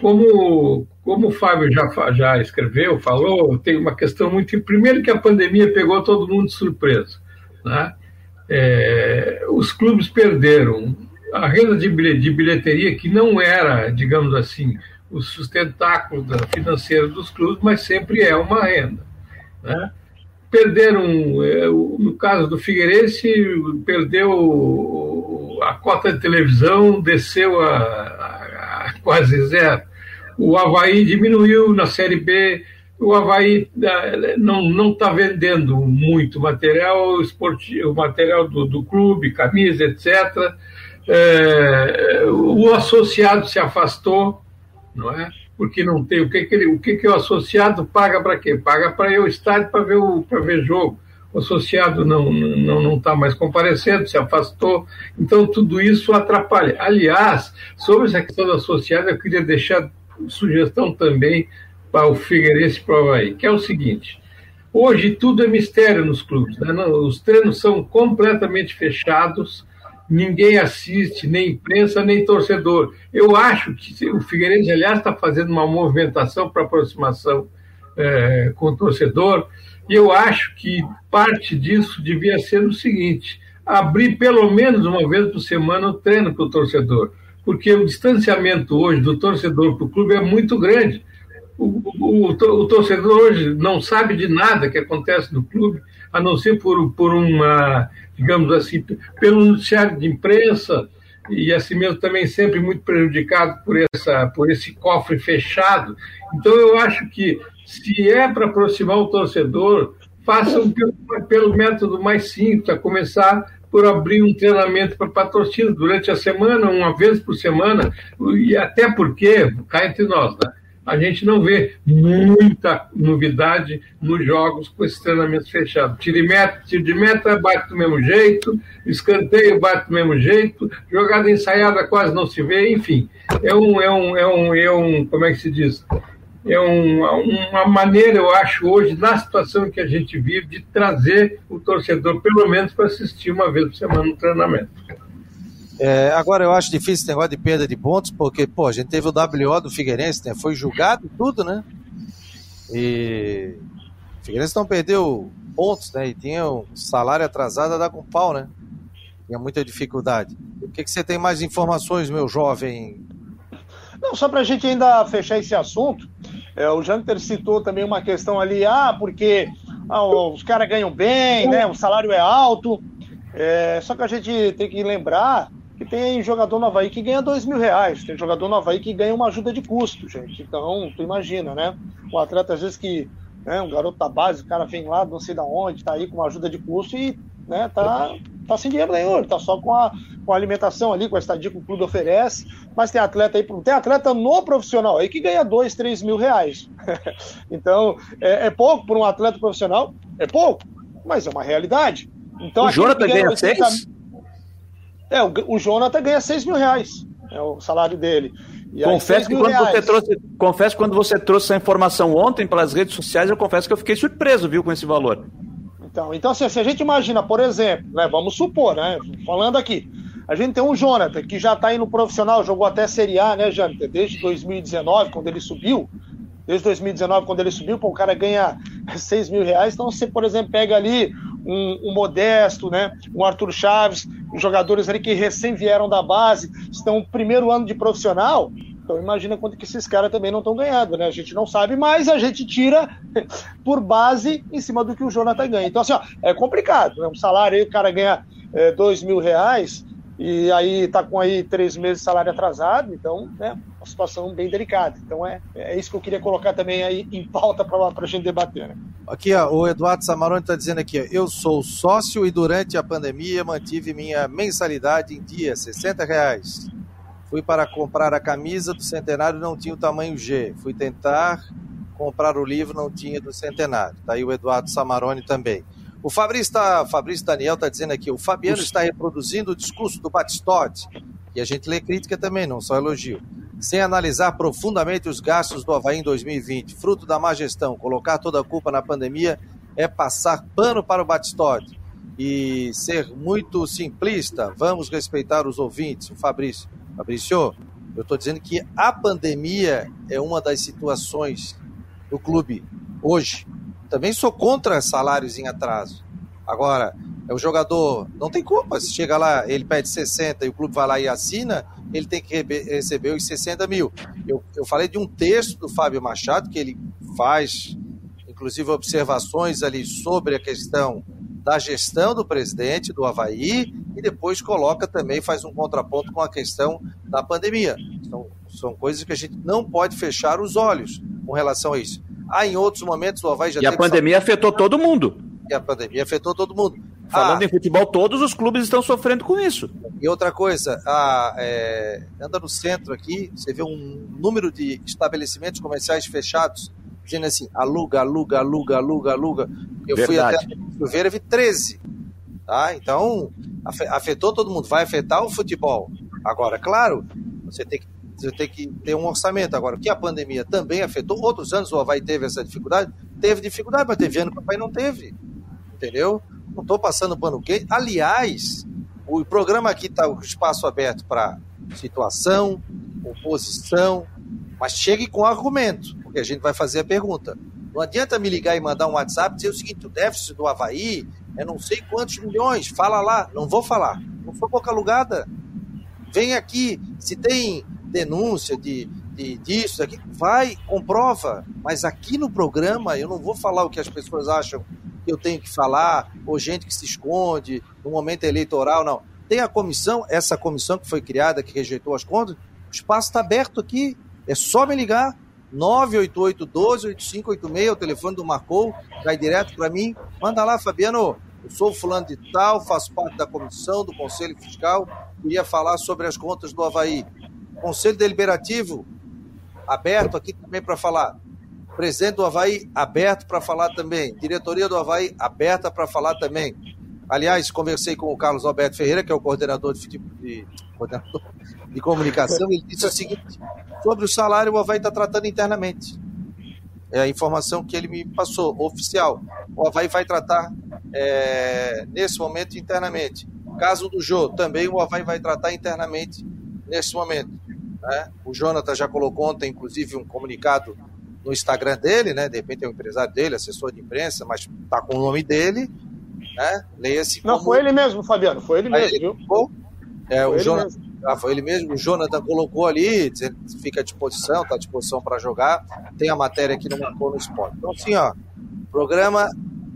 C: Como, como o Fábio já, já escreveu, falou, tem uma questão muito. Primeiro, que a pandemia pegou todo mundo de surpresa. Né? É, os clubes perderam a renda de bilheteria, que não era, digamos assim, o sustentáculo financeiro dos clubes, mas sempre é uma renda. Né? Perderam, é, no caso do Figueirense, perdeu a cota de televisão, desceu a, a, a quase zero. O Havaí diminuiu na Série B, o Havaí é, não está vendendo muito material esportivo, material do, do clube, camisa, etc é, o associado se afastou, não é? Porque não tem o que que, ele, o que que o associado paga para quê? Paga para ir ao estádio para ver o ver jogo. O associado não não não está mais comparecendo, se afastou. Então tudo isso atrapalha. Aliás, sobre essa questão do associado, eu queria deixar sugestão também para o Figueirense para o Havaí, que é o seguinte. Hoje tudo é mistério nos clubes. Né? Os treinos são completamente fechados ninguém assiste, nem imprensa, nem torcedor. Eu acho que o Figueirense, aliás, está fazendo uma movimentação para aproximação é, com o torcedor, e eu acho que parte disso devia ser o seguinte: abrir pelo menos uma vez por semana o treino para o torcedor, porque o distanciamento hoje do torcedor para o clube é muito grande. O, o, o, torcedor hoje não sabe de nada que acontece no clube, a não ser por, por uma digamos assim, pelo noticiário de imprensa, e assim mesmo também sempre muito prejudicado por, essa, por esse cofre fechado. Então, eu acho que, se é para aproximar o torcedor, façam pelo, pelo método mais simples, a começar por abrir um treinamento para patrocínio durante a semana, uma vez por semana, e até porque, cá entre nós, né? A gente não vê muita novidade nos jogos com esses treinamentos fechados. Tiro de meta, tiro de meta bate do mesmo jeito, escanteio bate do mesmo jeito, jogada ensaiada quase não se vê, enfim. É um, é um, é um, é um como é que se diz? É um, uma maneira, eu acho, hoje, na situação que a gente vive, de trazer o torcedor, pelo menos, para assistir uma vez por semana no treinamento.
A: É, agora eu acho difícil esse negócio de perda de pontos, porque, pô, a gente teve o WO do Figueirense, né? Foi julgado tudo, né? E o Figueirense não perdeu pontos, né? E tinha um salário atrasado a dar com pau, né? Tinha muita dificuldade. O que, que você tem mais informações, meu jovem?
D: Não, só para a gente ainda fechar esse assunto, é, o Janter citou também uma questão ali, ah, porque ah, os caras ganham bem, né? O salário é alto. É, só que a gente tem que lembrar que tem jogador no Havaí que ganha dois mil reais, tem jogador no Havaí que ganha uma ajuda de custo, gente. Então, tu imagina, né? Um atleta, às vezes, que, né, um garoto da base, o cara vem lá, não sei da onde, tá aí com uma ajuda de custo e, né, tá, tá sem dinheiro nenhum, ele tá só com a, com a alimentação ali, com a estadia que o clube oferece, mas tem atleta aí, tem atleta no profissional aí que ganha dois, três mil reais. [laughs] então, é, é pouco por um atleta profissional? É pouco, mas é uma realidade. Então,
B: o Jonathan ganha seis?
D: É, o, o Jonathan ganha 6 mil reais, é o salário dele.
B: E confesso que quando você trouxe, confesso quando você trouxe essa informação ontem pelas redes sociais, eu confesso que eu fiquei surpreso, viu, com esse valor.
D: Então, então assim, se a gente imagina, por exemplo, né, vamos supor, né, falando aqui, a gente tem um Jonathan que já está no profissional, jogou até Série A, né, Jonathan, desde 2019, quando ele subiu, desde 2019, quando ele subiu, pô, o cara ganha [laughs] 6 mil reais, então você, por exemplo, pega ali um, um, Modesto, né? um Arthur Chaves, jogadores ali que recém vieram da base, estão no primeiro ano de profissional. Então imagina quanto que esses caras também não estão ganhando, né? A gente não sabe, mas a gente tira [laughs] por base em cima do que o Jonathan ganha. Então, assim, ó, é complicado. Né? Um salário aí, o cara ganha é, dois mil reais e aí tá com aí três meses de salário atrasado, então, né? Uma situação bem delicada. Então é, é isso que eu queria colocar também aí em pauta para a gente debater, né?
A: Aqui, ó, o Eduardo Samarone está dizendo aqui, ó, eu sou sócio e durante a pandemia mantive minha mensalidade em dia, 60 reais. Fui para comprar a camisa do centenário não tinha o tamanho G. Fui tentar comprar o livro, não tinha do centenário. Está aí o Eduardo Samarone também. O Fabrício, tá, Fabrício Daniel está dizendo aqui, o Fabiano está reproduzindo o discurso do Batistotti, e a gente lê crítica também, não só elogio, sem analisar profundamente os gastos do Havaí em 2020, fruto da má gestão, colocar toda a culpa na pandemia é passar pano para o Batistotti e ser muito simplista. Vamos respeitar os ouvintes. O Fabrício, Fabrício, eu estou dizendo que a pandemia é uma das situações do clube hoje. Também sou contra salários em atraso. Agora, é o jogador não tem culpa. Se chega lá, ele pede 60 e o clube vai lá e assina, ele tem que receber os 60 mil. Eu, eu falei de um texto do Fábio Machado que ele faz, inclusive, observações ali sobre a questão da gestão do presidente do Havaí e depois coloca também, faz um contraponto com a questão da pandemia. São, são coisas que a gente não pode fechar os olhos com relação a isso. Ah, em outros momentos o Havaí já
B: E a pandemia afetou todo mundo.
A: E a pandemia afetou todo mundo.
B: Falando ah, em futebol, todos os clubes estão sofrendo com isso.
A: E outra coisa, ah, é, anda no centro aqui, você vê um número de estabelecimentos comerciais fechados dizendo assim, aluga, aluga, aluga, aluga, aluga. Eu Verdade. fui até Silveira, vi 13. Tá? Então, afetou todo mundo, vai afetar o futebol. Agora, claro, você tem que você tem que ter um orçamento. Agora, que a pandemia também afetou, outros anos o Havaí teve essa dificuldade, teve dificuldade, mas teve ano que o Havaí não teve. Entendeu? Não estou passando pano quente. Aliás, o programa aqui está o espaço aberto para situação, oposição, mas chegue com argumento porque a gente vai fazer a pergunta. Não adianta me ligar e mandar um WhatsApp e dizer o seguinte: o déficit do Havaí é não sei quantos milhões, fala lá. Não vou falar. Não sou boca alugada. Vem aqui, se tem denúncia de, de disso, aqui, vai, comprova. Mas aqui no programa eu não vou falar o que as pessoas acham que eu tenho que falar, ou gente que se esconde no momento eleitoral, não. Tem a comissão, essa comissão que foi criada, que rejeitou as contas, o espaço está aberto aqui. É só me ligar. 988 12 8586, o telefone do Marcou, vai direto para mim. Manda lá, Fabiano. Eu sou fulano de tal, faço parte da comissão do Conselho Fiscal, queria falar sobre as contas do Havaí. Conselho Deliberativo, aberto aqui também para falar. Presidente do Havaí, aberto para falar também. Diretoria do Havaí, aberta para falar também. Aliás, conversei com o Carlos Alberto Ferreira, que é o coordenador de, de, coordenador de comunicação, ele disse o seguinte: sobre o salário, o Havaí está tratando internamente. É a informação que ele me passou, oficial. O Havaí vai tratar é, nesse momento internamente. Caso do Jô, também o Havaí vai tratar internamente nesse momento. Né? O Jonathan já colocou ontem, inclusive, um comunicado no Instagram dele, né? De repente é um empresário dele, assessor de imprensa, mas está com o nome dele, né? Leia-se.
D: Não, foi ele mesmo, Fabiano, foi ele mesmo, ele, viu?
A: É, foi o Jonathan, ah, foi ele mesmo, o Jonathan colocou ali, dizendo que fica à disposição, está à disposição para jogar. Tem a matéria aqui no Marcou no Esporte. Então, assim, ó, programa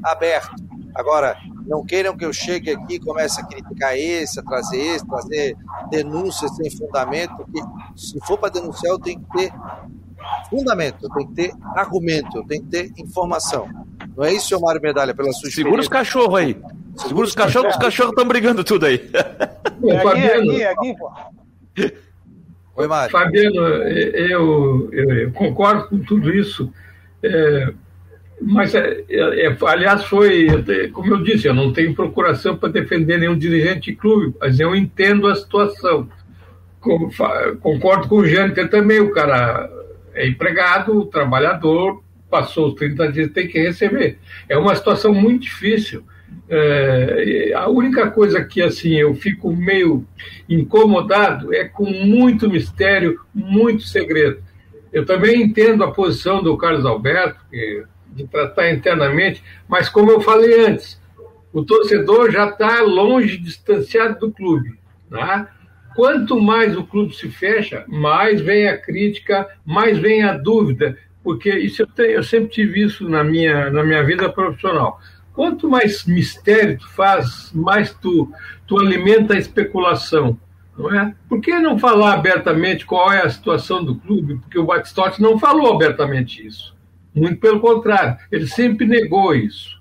A: aberto. Agora, não queiram que eu chegue aqui e comece a criticar esse, a trazer esse, trazer denúncias sem fundamento, porque se for para denunciar, eu tenho que ter fundamento, eu tenho que ter argumento, eu tenho que ter informação. Não é isso, seu Mário Medalha, pela sua
B: Segura os cachorros aí. Segura os cachorros, os cachorros estão brigando tudo aí.
C: É aqui, é aqui, é aqui, pô. Oi, Mário. Fabiano, eu, eu, eu, concordo com tudo isso. É, mas, é, é, é aliás, foi, como eu disse, eu não tenho procuração para defender nenhum dirigente de clube, mas eu entendo a situação. Concordo com o Jâniter também, o cara é empregado, trabalhador, passou os 30 dias, tem que receber. É uma situação muito difícil. É, a única coisa que assim eu fico meio incomodado é com muito mistério, muito segredo. Eu também entendo a posição do Carlos Alberto que, de tratar internamente, mas como eu falei antes, o torcedor já está longe, distanciado do clube. Né? Quanto mais o clube se fecha, mais vem a crítica, mais vem a dúvida, porque isso eu, tenho, eu sempre tive isso na minha, na minha vida profissional Quanto mais mistério tu faz, mais tu, tu alimenta a especulação, não é? Por que não falar abertamente qual é a situação do clube? Porque o Batistotti não falou abertamente isso. Muito pelo contrário, ele sempre negou isso,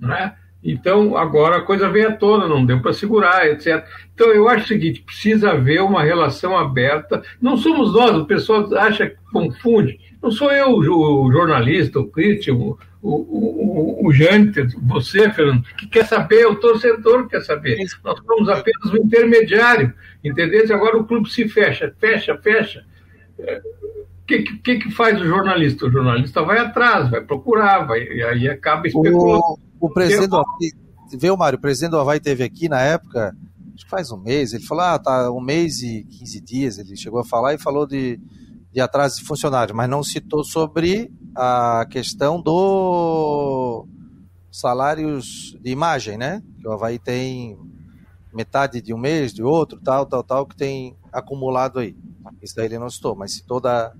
C: não é? Então, agora a coisa veio à tona, não deu para segurar, etc. Então, eu acho o seguinte: precisa haver uma relação aberta. Não somos nós, o pessoal acha que confunde. Não sou eu o jornalista, o crítico, o, o, o, o Jâniter, você, Fernando, que quer saber, o torcedor quer saber. Nós somos apenas o intermediário, entendeu? Agora o clube se fecha, fecha, fecha. O que, que, que, faz o jornalista? O jornalista vai atrás, vai procurar, vai, e aí acaba especulando.
A: O, o presidente do Havaí, viu, Mário? O presidente do Havaí teve aqui na época, acho que faz um mês, ele falou, ah, tá um mês e 15 dias, ele chegou a falar e falou de, de atraso de funcionários, mas não citou sobre a questão do salários de imagem, né? Que o Havaí tem metade de um mês, de outro, tal, tal, tal, que tem acumulado aí. Isso daí ele não citou, mas citou da,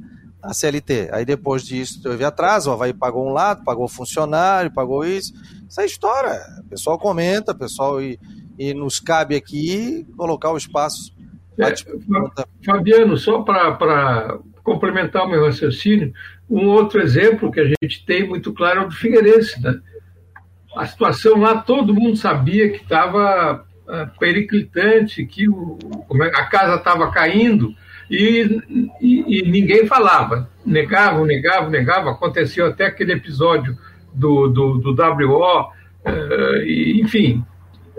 A: a CLT. Aí depois disso teve atraso, o Havaí pagou um lado, pagou funcionário, pagou isso. Isso é história. O pessoal comenta, o pessoal e, e nos cabe aqui colocar o espaço.
C: É, Fabiano, só para complementar o meu raciocínio, um outro exemplo que a gente tem muito claro é o do Figueirense. Né? A situação lá, todo mundo sabia que estava periclitante, que o, é, a casa estava caindo, e, e, e, ninguém falava. Negavam, negavam, negavam. Aconteceu até aquele episódio do, do, do WO, eh, e, enfim,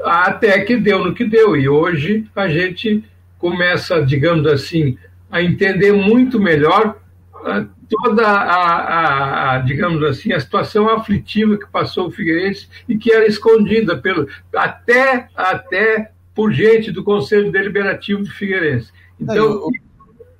C: até que deu no que deu. E hoje a gente começa, digamos assim, a entender muito melhor toda a, a, a, digamos assim, a situação aflitiva que passou o Figueirense e que era escondida pelo, até, até por gente do Conselho Deliberativo do Figueirense.
A: Então,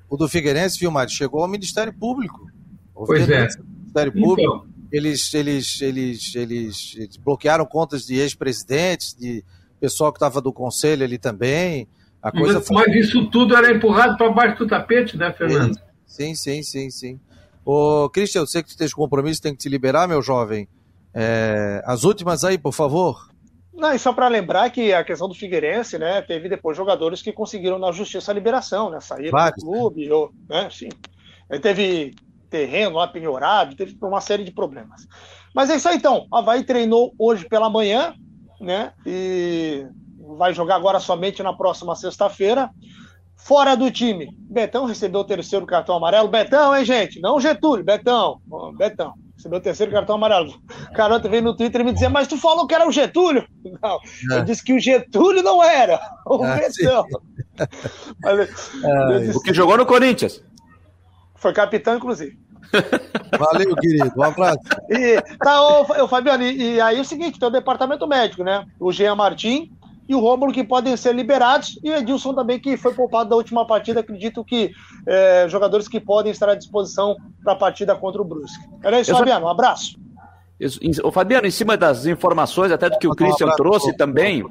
A: o do Figueirense, viu, Mário, chegou ao Ministério Público.
C: O pois é.
A: Ministério Público. Então. Eles, eles, eles, eles, eles bloquearam contas de ex-presidentes, de pessoal que estava do conselho ali também. A coisa
C: mas, foi... mas isso tudo era empurrado para baixo do tapete, né, Fernando?
A: Sim, sim, sim, sim. Ô, Cristian, eu sei que tu tens compromisso, tem que te liberar, meu jovem. É, as últimas aí, por favor.
D: Não, e só para lembrar que a questão do Figueirense, né, teve depois jogadores que conseguiram na justiça a liberação, né, saíram do clube, ou, né, sim. teve terreno lá penhorado, teve uma série de problemas. Mas é isso aí então, Havaí treinou hoje pela manhã, né, e vai jogar agora somente na próxima sexta-feira. Fora do time, Betão recebeu o terceiro cartão amarelo. Betão, hein, gente? Não Getúlio, Betão. Betão recebeu o terceiro cartão amarelo. Carota veio no Twitter e me dizia, mas tu falou que era o Getúlio? Não, é. eu disse que o Getúlio não era, o ah, Betão. [laughs]
B: o que jogou no Corinthians.
D: Foi capitão, inclusive. [laughs]
A: Valeu, querido. Um abraço.
D: E, tá, ô, ô Fabiano, e, e, aí é o seguinte, tem o departamento médico, né? O Jean Martin e o Rômulo que podem ser liberados, e o Edilson também, que foi poupado da última partida. Acredito que é, jogadores que podem estar à disposição para a partida contra o Brusque. Era isso, Fabiano. Um abraço.
B: O Fabiano, em cima das informações, até do que o Christian trouxe também.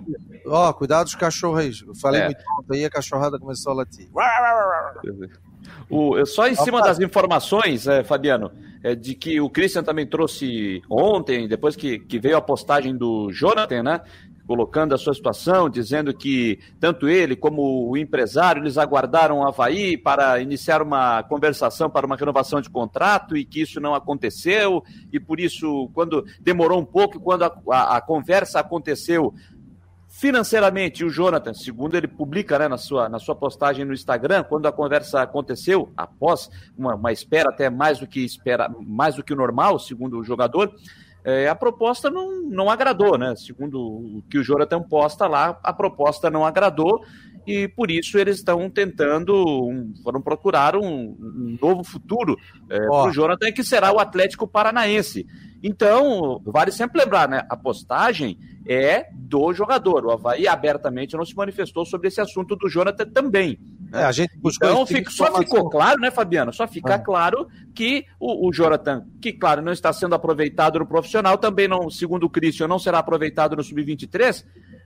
A: Ó, oh, cuidado dos cachorros aí. Eu falei é. muito alto aí, a cachorrada começou a latir.
B: O, só em cima das informações, é, Fabiano, é, de que o Christian também trouxe ontem, depois que, que veio a postagem do Jonathan, né? Colocando a sua situação, dizendo que tanto ele como o empresário eles aguardaram o Havaí para iniciar uma conversação para uma renovação de contrato e que isso não aconteceu, e por isso, quando demorou um pouco, quando a, a, a conversa aconteceu financeiramente, o Jonathan, segundo ele publica né, na, sua, na sua postagem no Instagram, quando a conversa aconteceu, após uma, uma espera até mais do que espera, mais do que o normal, segundo o jogador, é, a proposta não, não agradou, né? Segundo o que o Jonathan posta lá, a proposta não agradou e por isso eles estão tentando, um, foram procurar um, um novo futuro é, para o Jonathan, que será o Atlético Paranaense. Então, vale sempre lembrar, né? A postagem é do jogador. O Havaí abertamente não se manifestou sobre esse assunto do Jonathan também.
A: É, a gente
B: então, fico, só ficou claro, né, Fabiano? Só fica ah. claro que o, o Jonathan, que claro, não está sendo aproveitado no profissional, também não, segundo o Christian, não será aproveitado no sub-23,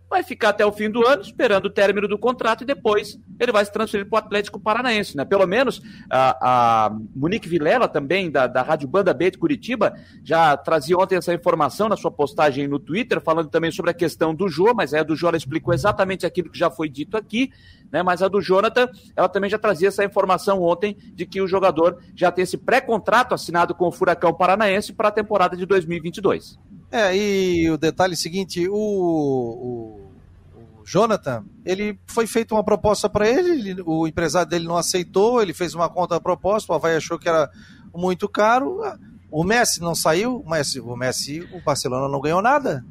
B: vai ficar até o fim do ano, esperando o término do contrato, e depois ele vai se transferir para o Atlético Paranaense. Né? Pelo menos a, a Monique Vilela, também da, da Rádio Banda B de Curitiba, já trazia ontem essa informação na sua postagem no Twitter, falando também sobre a questão do Jô, mas a do Jô ela explicou exatamente aquilo que já foi dito aqui, né? mas a do Jonathan, ela também já trazia essa informação ontem de que o jogador já tem esse pré-contrato assinado com o Furacão Paranaense para a temporada de 2022.
A: É, e o detalhe seguinte, o, o, o Jonathan, ele foi feita uma proposta para ele, ele, o empresário dele não aceitou, ele fez uma conta proposta, o Havaí achou que era muito caro. O Messi não saiu, o Messi, o Messi, o Barcelona não ganhou nada.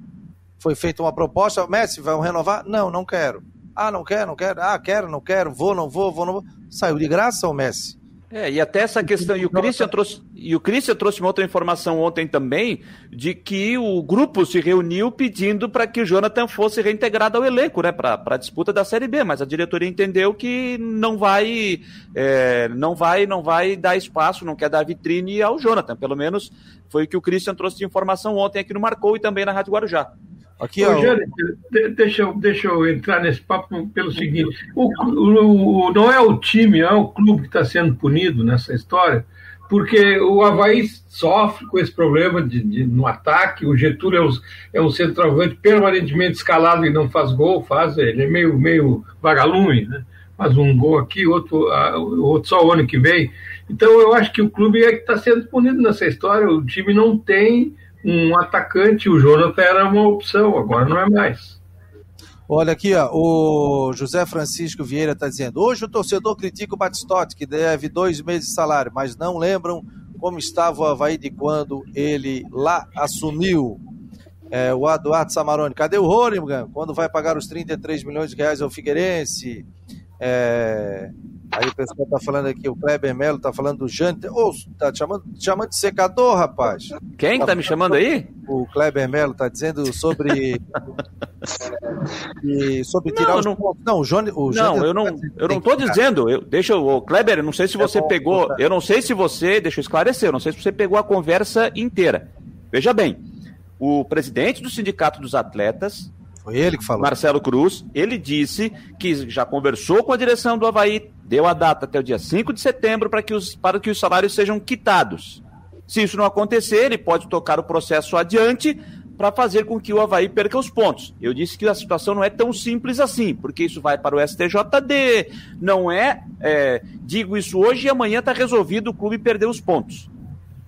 A: Foi feita uma proposta, Messi, vai renovar? Não, não quero. Ah, não quero, não quero. Ah, quero, não quero, vou, não vou, vou, não vou. Saiu de graça o Messi.
B: É, e até essa questão, e o Christian trouxe, e o Christian trouxe uma outra informação ontem também, de que o grupo se reuniu pedindo para que o Jonathan fosse reintegrado ao elenco, né, para a disputa da Série B, mas a diretoria entendeu que não vai, é, não vai, não vai dar espaço, não quer dar vitrine ao Jonathan, pelo menos foi o que o Christian trouxe de informação ontem aqui no Marcou e também na Rádio Guarujá.
C: Aqui, Ô, Jânio, deixa, eu, deixa eu entrar nesse papo pelo seguinte: o, o, o não é o time, é o clube que está sendo punido nessa história, porque o Havaí sofre com esse problema de, de no ataque. O Getúlio é um, é um centroavante permanentemente escalado e não faz gol, faz, ele é meio, meio vagalume, né? faz um gol aqui, outro, outro só o ano que vem. Então eu acho que o clube é que está sendo punido nessa história. O time não tem um atacante, o Jonathan era uma opção, agora não é mais.
A: Olha aqui, ó, o José Francisco Vieira está dizendo: hoje o torcedor critica o Batistotti, que deve dois meses de salário, mas não lembram como estava o Havaí de quando ele lá assumiu. É, o Eduardo Samarone, cadê o Ronigan? Quando vai pagar os 33 milhões de reais ao Figueirense? É, Aí o pessoal tá falando aqui, o Kleber Melo tá falando do Jante. Ô, oh, tá te chamando, te chamando de secador, rapaz.
B: Quem tá, tá me chamando aí?
A: O Kleber Melo tá dizendo sobre. [laughs] e, sobre tirar não, os
B: não, pontos. Não, o Johnny. O não, eu não, eu não tô dizendo. Eu, deixa eu. Kleber, eu não sei se você é bom, pegou. Eu não sei se você. Deixa eu esclarecer, eu não sei se você pegou a conversa inteira. Veja bem, o presidente do Sindicato dos Atletas
A: foi ele que falou.
B: Marcelo Cruz, ele disse que já conversou com a direção do Havaí, deu a data até o dia 5 de setembro para que os, para que os salários sejam quitados. Se isso não acontecer, ele pode tocar o processo adiante para fazer com que o Havaí perca os pontos. Eu disse que a situação não é tão simples assim, porque isso vai para o STJD, não é, é digo isso hoje e amanhã está resolvido o clube perder os pontos.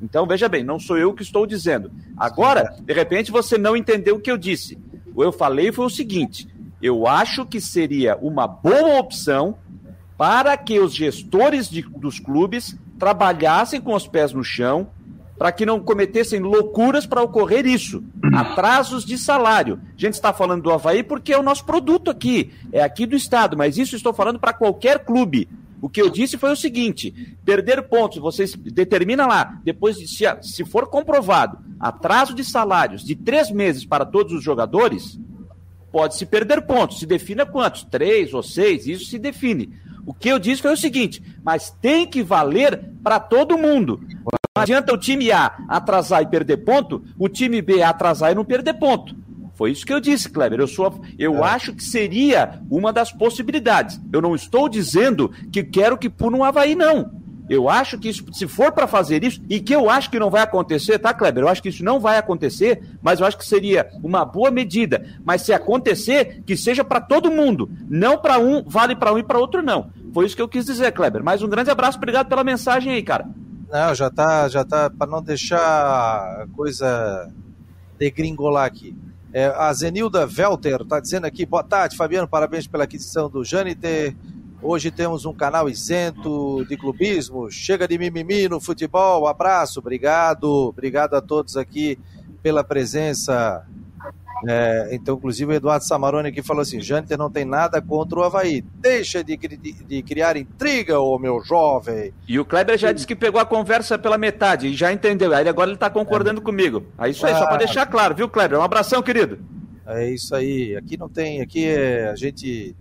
B: Então, veja bem, não sou eu que estou dizendo. Agora, de repente, você não entendeu o que eu disse. Que eu falei foi o seguinte: eu acho que seria uma boa opção para que os gestores de, dos clubes trabalhassem com os pés no chão, para que não cometessem loucuras para ocorrer isso. Atrasos de salário. A gente está falando do Havaí porque é o nosso produto aqui, é aqui do Estado, mas isso estou falando para qualquer clube. O que eu disse foi o seguinte: perder pontos, vocês determina lá, depois de se, se for comprovado atraso de salários de três meses para todos os jogadores, pode se perder pontos. Se defina quantos? Três ou seis, isso se define. O que eu disse foi o seguinte: mas tem que valer para todo mundo. Não adianta o time A atrasar e perder ponto, o time B atrasar e não perder ponto. Foi isso que eu disse, Kleber. Eu, sou, eu é. acho que seria uma das possibilidades. Eu não estou dizendo que quero que puna um Havaí, não. Eu acho que isso, se for para fazer isso, e que eu acho que não vai acontecer, tá, Kleber? Eu acho que isso não vai acontecer, mas eu acho que seria uma boa medida. Mas se acontecer, que seja para todo mundo. Não para um, vale para um e para outro, não. Foi isso que eu quis dizer, Kleber. Mas um grande abraço, obrigado pela mensagem aí, cara.
A: Não, já tá, já tá, para não deixar a coisa degringolar aqui. É, a Zenilda Velter está dizendo aqui, boa tarde, Fabiano, parabéns pela aquisição do Janiter. Hoje temos um canal isento de clubismo. Chega de mimimi no futebol. Abraço, obrigado. Obrigado a todos aqui pela presença. É, então, inclusive, o Eduardo Samarone aqui falou assim: Janiter não tem nada contra o Havaí. Deixa de, de, de, criar intriga, ô meu jovem.
B: E o Kleber já disse que pegou a conversa pela metade e já entendeu. Aí agora ele está concordando é. comigo. Aí isso aí, ah, só para deixar claro, viu, Kleber? Um abração, querido.
A: É isso aí. Aqui não tem. Aqui é, a gente.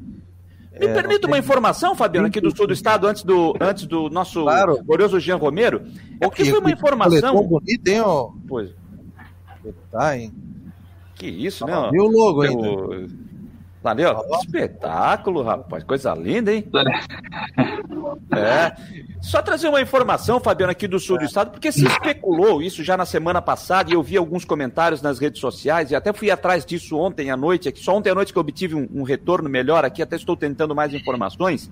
B: Me é, permita uma informação, Fabiano, aqui do sul do estado, antes do, antes do nosso claro. glorioso Jean Romero. É que foi uma informação.
A: bonito, hein, ó.
B: Pois.
A: Tá, hein?
B: Que isso, né?
A: Viu o logo ainda.
B: Valeu, tá espetáculo, rapaz. Coisa linda, hein? É. Só trazer uma informação, Fabiano, aqui do sul do estado, porque se especulou isso já na semana passada e eu vi alguns comentários nas redes sociais e até fui atrás disso ontem à noite, aqui, só ontem à noite que eu obtive um, um retorno melhor aqui, até estou tentando mais informações,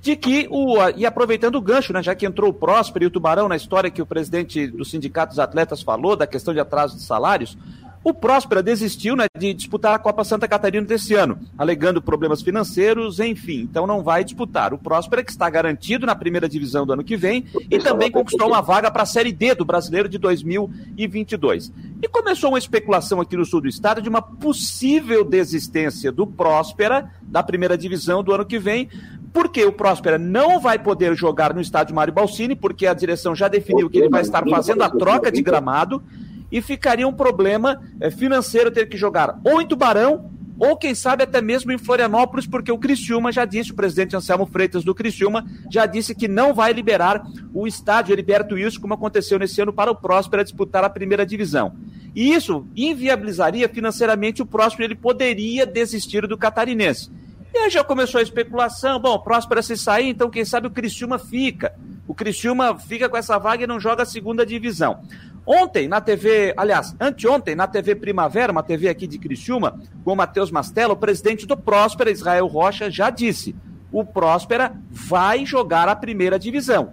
B: de que, o, e aproveitando o gancho, né, já que entrou o Próspero e o Tubarão na história que o presidente do Sindicato dos Atletas falou, da questão de atraso de salários, O Próspera desistiu né, de disputar a Copa Santa Catarina desse ano, alegando problemas financeiros, enfim, então não vai disputar. O Próspera que está garantido na primeira divisão do ano que vem e também conquistou uma vaga para a Série D do Brasileiro de 2022. E começou uma especulação aqui no sul do estado de uma possível desistência do Próspera da primeira divisão do ano que vem, porque o Próspera não vai poder jogar no estádio Mário Balsini, porque a direção já definiu que ele vai estar fazendo a troca de gramado e ficaria um problema é, financeiro ter que jogar ou em Tubarão ou quem sabe até mesmo em Florianópolis, porque o Criciúma já disse, o presidente Anselmo Freitas do Criciúma já disse que não vai liberar o estádio Heriberto Wilson, como aconteceu nesse ano, para o Próspera disputar a primeira divisão. E isso inviabilizaria financeiramente o Próspera, ele poderia desistir do catarinense. E aí já começou a especulação, bom, o Próspera se sair, então quem sabe o Criciúma fica. O Criciúma fica com essa vaga e não joga a segunda divisão. Ontem, na TV, aliás, anteontem, na TV Primavera, uma TV aqui de Criciúma, com o Matheus Mastella, o presidente do Próspera, Israel Rocha, já disse: o Próspera vai jogar a primeira divisão.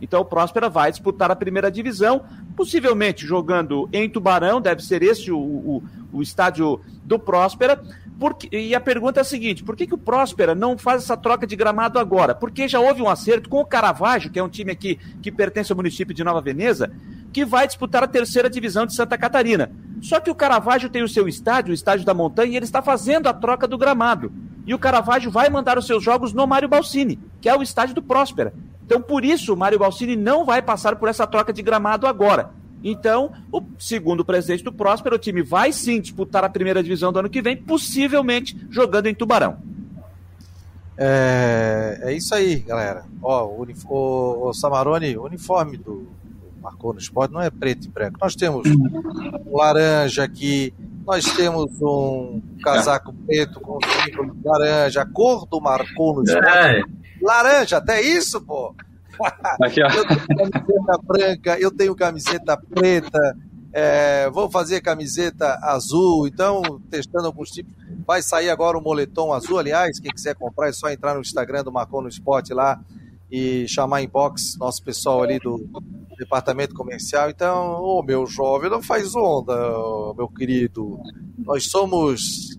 B: Então o Próspera vai disputar a primeira divisão, possivelmente jogando em Tubarão, deve ser esse o, o, o estádio do Próspera. Porque, e a pergunta é a seguinte: por que, que o Próspera não faz essa troca de gramado agora? Porque já houve um acerto com o Caravaggio, que é um time aqui que pertence ao município de Nova Veneza, que vai disputar a terceira divisão de Santa Catarina. Só que o Caravaggio tem o seu estádio, o estádio da Montanha, e ele está fazendo a troca do gramado. E o Caravaggio vai mandar os seus jogos no Mário Balsini, que é o estádio do Próspera. Então, por isso, o Mário Balsini não vai passar por essa troca de gramado agora. Então, o, segundo o presidente do Próspera, o time vai sim disputar a primeira divisão do ano que vem, possivelmente jogando em Tubarão.
A: É, é isso aí, galera. Ó, o, o, o Samarone, o uniforme do, marcou no esporte não é preto e branco. Nós temos um laranja aqui, nós temos um casaco preto com símbolo laranja, a cor do marcou no esporte. É. Laranja, até isso, pô! Aqui, eu tenho camiseta branca, eu tenho camiseta preta, é, vou fazer camiseta azul, então, testando alguns tipos. Vai sair agora o moletom azul, aliás, quem quiser comprar é só entrar no Instagram do Marcou no Esporte lá e chamar em box nosso pessoal ali do departamento comercial. Então, ô oh, meu jovem, não faz onda, meu querido. Nós somos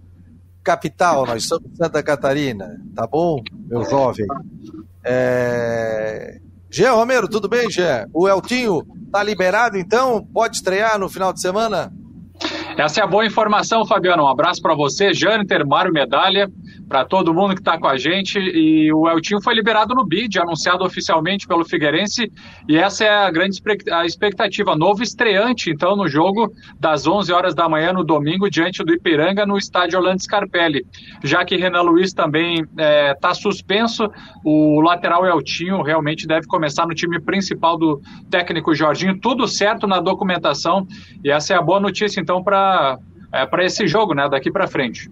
A: capital, nós somos Santa Catarina, tá bom, meu jovem? É... Romero, tudo bem, Gé? O Eltinho tá liberado, então? Pode estrear no final de semana?
G: Essa é a boa informação, Fabiano. Um abraço para você, Jâniter, Mário Medalha para todo mundo que está com a gente. E o Eltinho foi liberado no BID, anunciado oficialmente pelo Figueirense. E essa é a grande expectativa. Novo estreante, então, no jogo das 11 horas da manhã no domingo, diante do Ipiranga, no estádio Orlando Scarpelli. Já que Renan Luiz também está é, tá suspenso, o lateral Eltinho realmente deve começar no time principal do técnico Jorginho. Tudo certo na documentação. E essa é a boa notícia, então, para é, esse jogo, né, daqui para frente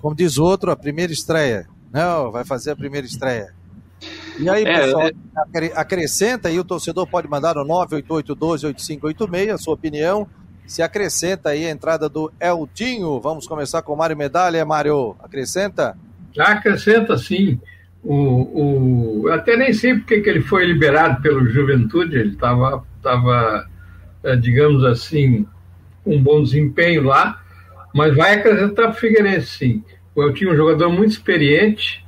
A: como diz o outro, a primeira estreia. Não, vai fazer a primeira estreia. E aí, é, pessoal, é... acrescenta aí, o torcedor pode mandar no 988-12-8586 a sua opinião. Se acrescenta aí a entrada do Eltinho. Vamos começar com o Mário Medalha, Mário. Acrescenta?
C: Acrescenta sim. O, o, até nem sei porque que ele foi liberado pelo Juventude, ele estava, tava, eh, digamos assim, um bom desempenho lá, mas vai acrescentar para o Figueirense, sim. O Eltinho é um jogador muito experiente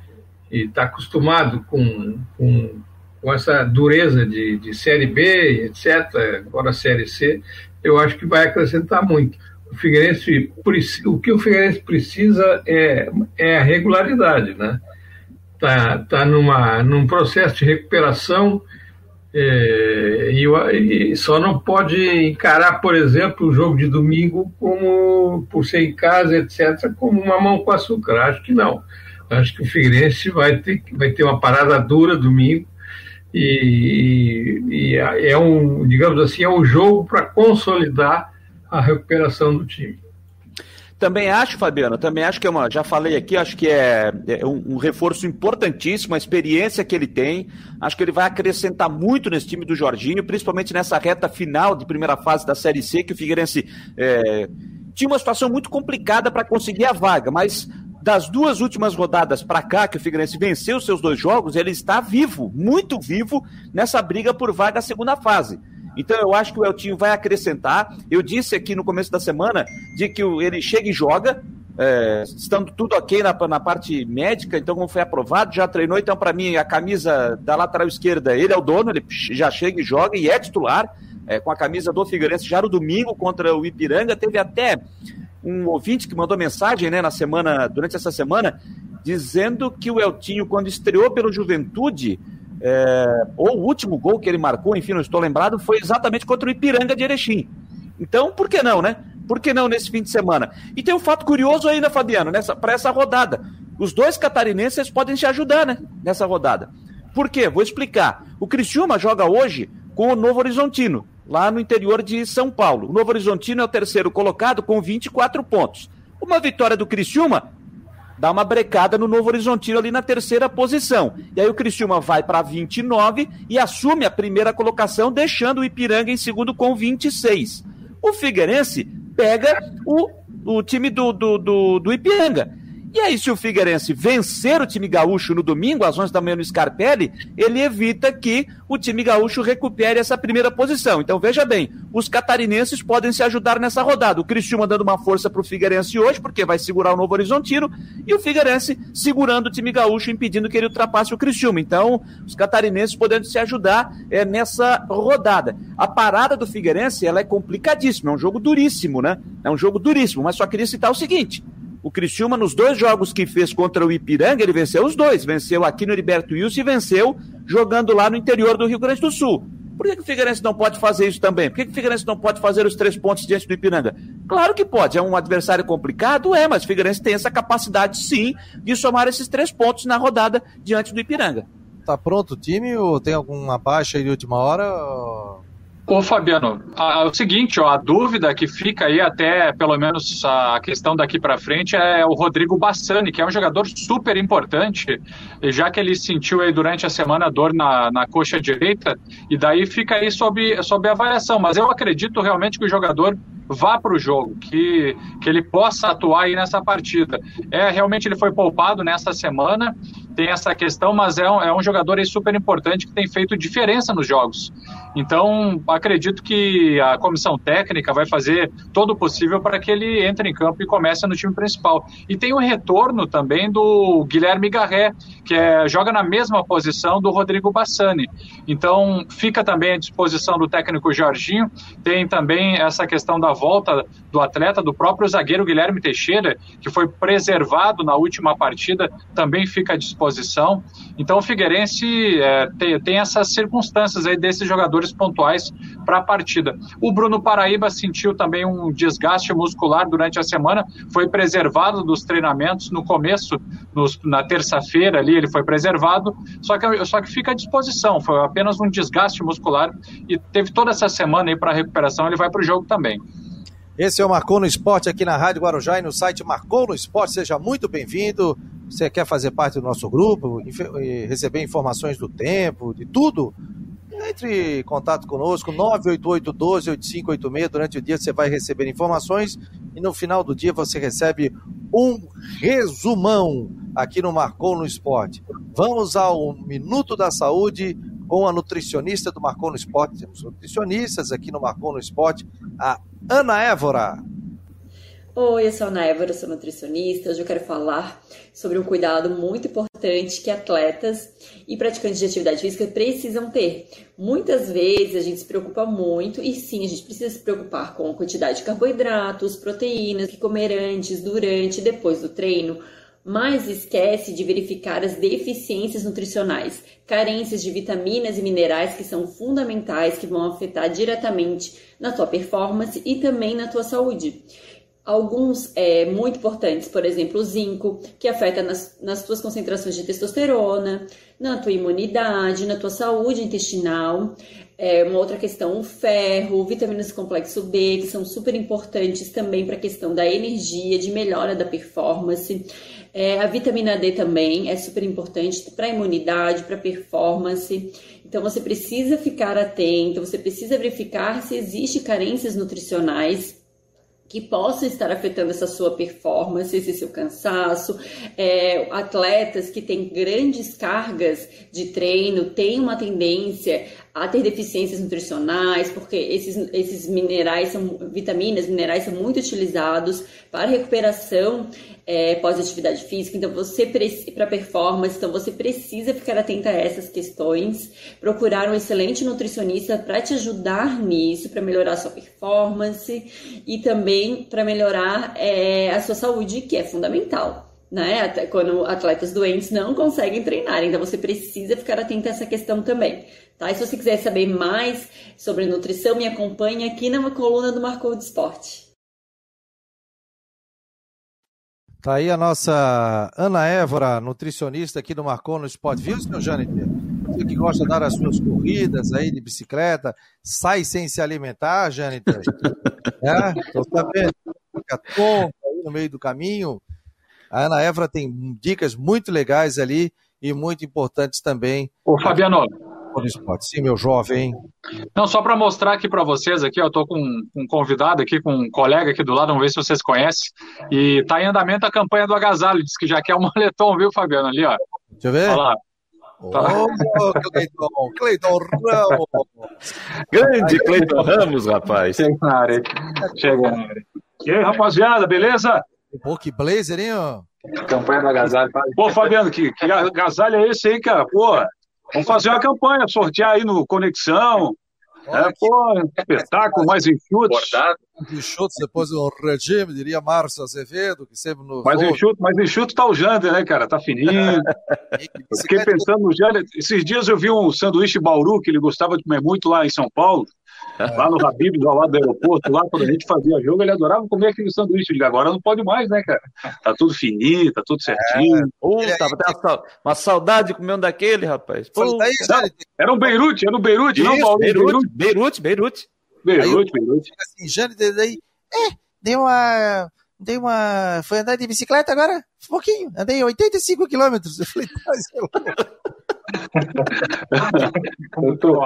C: e está acostumado com, com, com, essa dureza de, de Série B, etc., agora Série C, eu acho que vai acrescentar muito. O Figueirense, o que o Figueirense precisa é, é a regularidade, né? Está tá numa, num processo de recuperação é, e, e, só não pode encarar, por exemplo, o jogo de domingo como por ser em casa, etc., como uma mão com açúcar. Acho que não. Acho que o Figueirense vai ter, vai ter uma parada dura domingo e, e é um, digamos assim, é um jogo para consolidar a recuperação do time.
B: Também acho, Fabiano, também acho que é uma. Já falei aqui, acho que é, é um, um, reforço importantíssimo, a experiência que ele tem. Acho que ele vai acrescentar muito nesse time do Jorginho, principalmente nessa reta final de primeira fase da Série C, que o Figueirense é, tinha uma situação muito complicada para conseguir a vaga, mas das duas últimas rodadas para cá, que o Figueirense venceu seus dois jogos, ele está vivo, muito vivo, nessa briga por vaga segunda fase. Então eu acho que o Eltinho vai acrescentar. Eu disse aqui no começo da semana de que ele chega e joga, é, estando tudo ok na, na, parte médica, então como foi aprovado, já treinou, então para mim a camisa da lateral esquerda, ele é o dono, ele já chega e joga e é titular, é, com a camisa do Figueirense. Já no domingo contra o Ipiranga, teve até um ouvinte que mandou mensagem né, na semana, durante essa semana, dizendo que o Eltinho, quando estreou pelo Juventude, é, ou o último gol que ele marcou, enfim, não estou lembrado, foi exatamente contra o Ipiranga de Erechim. Então, por que não, né? Por que não nesse fim de semana? E tem um fato curioso ainda, Fabiano, nessa, para essa rodada. Os dois catarinenses podem se ajudar, né? Nessa rodada. Por quê? Vou explicar. O Criciúma joga hoje com o Novo Horizontino, lá no interior de São Paulo. O Novo Horizontino é o terceiro colocado com 24 pontos. Uma vitória do Criciúma dá uma brecada no Novo Horizontino ali na terceira posição. E aí o Criciúma vai para 29 e assume a primeira colocação, deixando o Ipiranga em segundo com 26. O Figueirense pega o, o time do, do, do, do Ipiranga. E aí, se o Figueirense vencer o time gaúcho no domingo, às 11 da manhã no Scarpelli, ele evita que o time gaúcho recupere essa primeira posição. Então, veja bem, os catarinenses podem se ajudar nessa rodada. O Cristiúma dando uma força para o Figueirense hoje, porque vai segurar o Novo Horizontino, e o Figueirense segurando o time gaúcho, impedindo que ele ultrapasse o Cristiúma. Então, os catarinenses podendo se ajudar é, nessa rodada. A parada do Figueirense, ela é complicadíssima, é um jogo duríssimo, né? É um jogo duríssimo, mas só queria citar o seguinte, o Criciúma, nos dois jogos que fez contra o Ipiranga, ele venceu os dois. Venceu aqui no Heriberto Wilson e venceu jogando lá no interior do Rio Grande do Sul. Por que, que o Figueirense não pode fazer isso também? Por que, que o Figueirense não pode fazer os três pontos diante do Ipiranga? Claro que pode. É um adversário complicado? É, mas o Figueirense tem essa capacidade, sim, de somar esses três pontos na rodada diante do Ipiranga.
A: Tá pronto o time ou tem alguma baixa aí de última hora?
G: Ô Fabiano, a, o seguinte, ó, a dúvida que fica aí até pelo menos a questão daqui para frente é o Rodrigo Bassani, que é um jogador super importante, já que ele sentiu aí durante a semana dor na, na coxa direita, e daí fica aí sob, sob avaliação. Mas eu acredito realmente que o jogador vá para o jogo, que, que ele possa atuar aí nessa partida. É, realmente ele foi poupado nessa semana tem essa questão, mas é um, é um jogador super importante que tem feito diferença nos jogos. Então, acredito que a comissão técnica vai fazer todo o possível para que ele entre em campo e comece no time principal. E tem o retorno também do Guilherme Garré, que é, joga na mesma posição do Rodrigo Bassani. Então, fica também à disposição do técnico Jorginho. Tem também essa questão da volta do atleta, do próprio zagueiro Guilherme Teixeira, que foi preservado na última partida, também fica à disposição posição. Então o Figueirense é, tem, tem, essas circunstâncias aí desses jogadores pontuais para a partida. O Bruno Paraíba sentiu também um desgaste muscular durante a semana, foi preservado dos treinamentos no começo, nos, na terça-feira ali ele foi preservado, só que, só que fica à disposição, foi apenas um desgaste muscular e teve toda essa semana aí para recuperação, ele vai para o jogo também.
A: Esse é o Marcou no Esporte aqui na Rádio Guarujá e no site Marcou no Esporte. Seja muito bem-vindo. Você quer fazer parte do nosso grupo, receber informações do tempo, de tudo? Entre em contato conosco, 988-12-8586. Durante o dia você vai receber informações e no final do dia você recebe um resumão aqui no Marcou no Esporte. Vamos ao Minuto da Saúde com a nutricionista do Marcou no Esporte. Temos nutricionistas aqui no Marcou no Esporte, a Ana Évora.
H: Oi, eu sou a Ana Évora, sou nutricionista. Hoje eu quero falar sobre um cuidado muito importante que atletas e praticantes de atividade física precisam ter. Muitas vezes a gente se preocupa muito, e sim, a gente precisa se preocupar com a quantidade de carboidratos, proteínas que comer antes, durante e depois do treino, mas esquece de verificar as deficiências nutricionais, carências de vitaminas e minerais que são fundamentais, que vão afetar diretamente na tua performance e também na tua saúde. Alguns é, muito importantes, por exemplo, o zinco, que afeta nas, nas tuas concentrações de testosterona, na tua imunidade, na tua saúde intestinal. É, uma outra questão, o ferro, vitaminas complexo B, que são super importantes também para a questão da energia, de melhora da performance. É, a vitamina D também é super importante para imunidade, para performance. Então você precisa ficar atento, você precisa verificar se existe carências nutricionais que possam estar afetando essa sua performance, esse seu cansaço. É, atletas que têm grandes cargas de treino têm uma tendência a ter deficiências nutricionais, porque esses, esses minerais são vitaminas, minerais são muito utilizados para recuperação é, pós-atividade física. Então, você para performance, então você precisa ficar atenta a essas questões, procurar um excelente nutricionista para te ajudar nisso, para melhorar a sua performance e também para melhorar é, a sua saúde, que é fundamental né? Até quando atletas doentes não conseguem treinar. Então você precisa ficar atento a essa questão também. Tá? E se você quiser saber mais sobre nutrição, me acompanhe aqui na coluna do Marcou de Esporte.
A: Tá aí a nossa Ana Évora, nutricionista aqui do Marcou no Esporte. Viu, senhor Jâniter? Você que gosta de dar as suas corridas aí de bicicleta, sai sem se alimentar, Jâniter? [laughs] É, tô sabendo. Fica tonto aí no meio do caminho. A Ana Évora tem dicas muito legais ali e muito importantes também.
I: Ô, Fabiano.
A: Esporte. Sim, meu jovem.
I: Não, só para mostrar aqui para vocês aqui, eu estou com um convidado aqui, com um colega aqui do lado, vamos ver se vocês conhecem. E está em andamento a campanha do agasalho, diz que já quer um [laughs] moletom, viu, Fabiano, ali, ó.
A: Deixa eu ver. Olha lá. Tá. Oh, Cleiton, Cleiton Ramos.
B: Grande Cleiton Ramos, rapaz.
I: Chega na área. Chega na área. E aí, rapaziada, beleza?
A: Pô, que blazer, hein, ó?
I: Campanha do agasalho. Pô, Fabiano, que, que agasalho é esse aí, cara? Pô, vamos fazer uma campanha, sortear aí no Conexão. é, pô, espetáculo, mais enxutos.
A: Enxutos depois do regime, diria Márcio Azevedo, que sempre no.
I: Mais enxuto, mais enxuto tá o Jander, né, cara? Tá fininho. [laughs] Fiquei pensando no Jander. Esses dias eu vi um sanduíche Bauru que ele gostava de comer muito lá em São Paulo. [laughs] Lá no Habib, do lado do aeroporto, lá quando a gente fazia jogo, ele adorava comer aquele sanduíche. Digo, agora não pode mais, né, cara? Tá tudo fininho, tá tudo certinho. É.
B: Puta, uma, uma saudade de comer um daquele, rapaz.
I: Puta. Era um Beirute, era um Beirute, não, Paulo?
B: Beirute, Beirute, Beirute.
I: Beirute, Beirute.
A: Assim, Jane, daí, é, deu uma dei uma. Foi andar de bicicleta agora? Um pouquinho. Andei 85 quilômetros. Eu falei, tá,
I: eu, tô,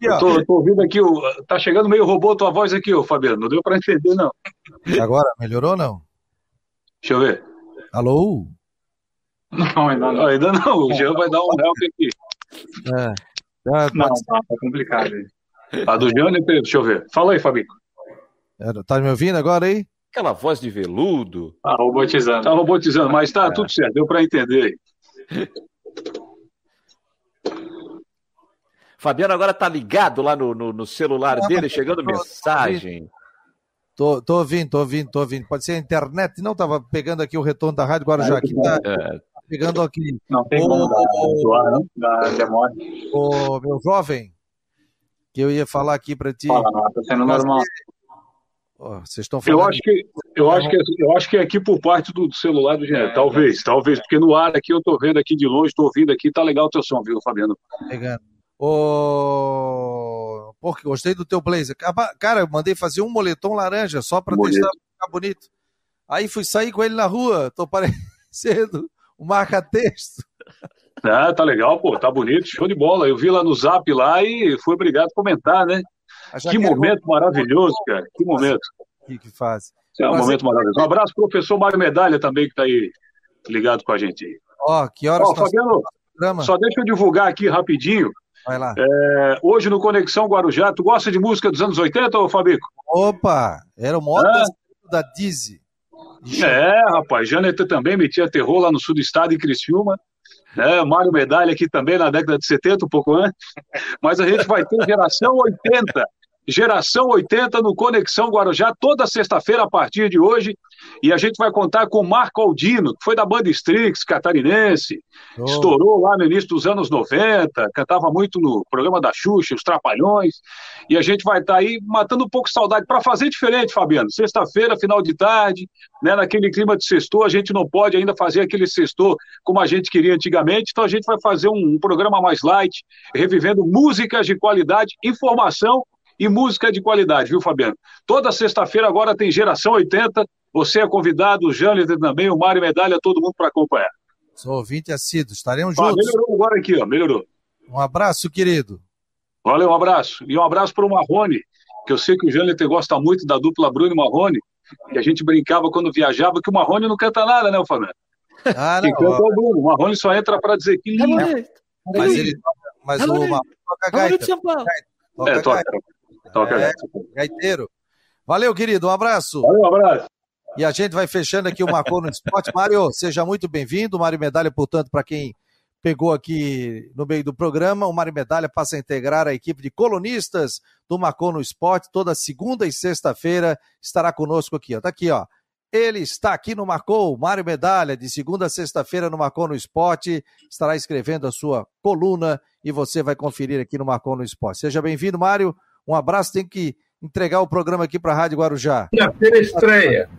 I: eu, tô, eu tô ouvindo aqui, o, tá chegando meio robô tua voz aqui, ô Fabiano. Não deu pra entender, não.
A: Agora, melhorou ou não?
I: Deixa eu ver.
A: Alô?
I: Não, ainda não. Ainda não. O Jean vai dar um help aqui.
A: É.
I: Tá, não, tá, tá complicado aí. A do Jean, deixa eu ver. Fala aí, Fabico.
A: Tá me ouvindo agora aí?
B: Aquela voz de veludo.
I: Tá robotizando. Tá robotizando, mas tá é. tudo certo, deu para entender.
B: Fabiano agora tá ligado lá no, no, no celular dele, chegando mensagem.
A: Tô, tô ouvindo, tô ouvindo, tô ouvindo. Pode ser a internet, não tava pegando aqui o retorno da Rádio Guarujá. Aqui tá é. pegando aqui.
I: Não tem como o, da, da demora.
A: O meu jovem, que eu ia falar aqui para ti. Fala,
I: tá sendo normal.
A: Oh, vocês estão falando.
I: Eu acho que eu acho que eu acho que é aqui por parte do, celular do Gênero. É, talvez, é. talvez, porque no ar aqui eu tô vendo aqui de longe, tô ouvindo aqui, tá legal o teu som, viu, Fabiano?
A: Pegando. Ô, oh... Porque gostei do teu blazer. Cara, eu mandei fazer um moletom laranja só para testar ficar bonito. Aí fui sair com ele na rua, tô parecendo um marca-texto.
I: Ah, tá legal, pô, tá bonito, show de bola. Eu vi lá no zap lá e fui obrigado a comentar, né? Que momento maravilhoso, cara. Que momento.
A: Que, que faz.
I: É um Mas momento é... maravilhoso. Um abraço pro professor Mário Medalha também, que está aí ligado com a gente.
A: Ó, que horas oh,
I: Fabiano, só deixa eu divulgar aqui rapidinho.
A: Vai lá.
I: É, hoje no Conexão Guarujá, tu gosta de música dos anos 80, ô Fabico?
A: Opa, era o modo é. da Dizzy.
I: É, rapaz, Janeta também metia terror lá no sul do estado, em Criciúma. É, Mário Medalha aqui também na década de 70, um pouco antes. Mas a gente vai ter geração 80. Geração 80 no Conexão Guarujá, toda sexta-feira a partir de hoje. E a gente vai contar com Marco Aldino, que foi da banda Strix, catarinense. Oh. Estourou lá no início dos anos 90, cantava muito no programa da Xuxa, Os Trapalhões. E a gente vai estar tá aí matando um pouco de saudade para fazer diferente, Fabiano. Sexta-feira, final de tarde, né, naquele clima de sextor, a gente não pode ainda fazer aquele sextor como a gente queria antigamente. Então a gente vai fazer um, um programa mais light, revivendo músicas de qualidade, informação e música de qualidade, viu, Fabiano? Toda sexta-feira agora tem Geração 80. Você é convidado, o Jâniter também, o Mário Medalha, todo mundo para acompanhar.
A: Sou ouvinte assíduo, estaremos ah, juntos.
I: Melhorou agora aqui, ó, melhorou.
A: Um abraço, querido.
I: Valeu, um abraço. E um abraço para o Marrone, que eu sei que o Jâniter gosta muito da dupla Bruno e Marrone, que a gente brincava quando viajava que o Marrone não canta nada, né, Fabiano? Ah, não. Canta é o Bruno. O Marrone só entra para dizer que lindo.
A: É, mas ele Mas o Mauri toca gaita.
G: Toca é, toca, toca
A: é, gaiteiro. Valeu, querido. Um abraço.
G: Valeu, um abraço.
A: E a gente vai fechando aqui o Marcou no Esporte. Mário, seja muito bem-vindo. Mário Medalha, portanto, para quem pegou aqui no meio do programa, o Mário Medalha passa a integrar a equipe de colunistas do Marcou no Esporte. Toda segunda e sexta-feira estará conosco aqui. Ó. Tá aqui, ó. Ele está aqui no Marcou, Mário Medalha, de segunda a sexta-feira no Marcou no Esporte, estará escrevendo a sua coluna e você vai conferir aqui no Marcou no Esporte. Seja bem-vindo, Mário. Um abraço, tem que entregar o programa aqui para a Rádio Guarujá.
C: Quinta-feira estreia.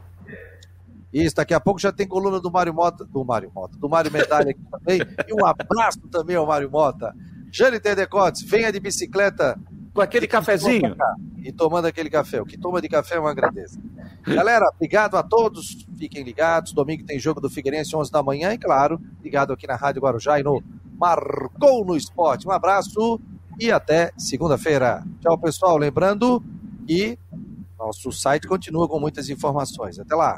A: Isso, daqui a pouco já tem coluna do Mário Mota, do Mário Mota, do Mário Medalha aqui também. E um abraço também ao Mário Mota. Jane Tedecotes, venha de bicicleta
B: com aquele cafezinho.
A: E tomando aquele café. O que toma de café é uma grandeza. Galera, obrigado a todos. Fiquem ligados. Domingo tem jogo do Figueirense, 11 da manhã. E claro, ligado aqui na Rádio Guarujá e no Marcou no Esporte. Um abraço e até segunda-feira. Tchau, pessoal. Lembrando que nosso site continua com muitas informações. Até lá.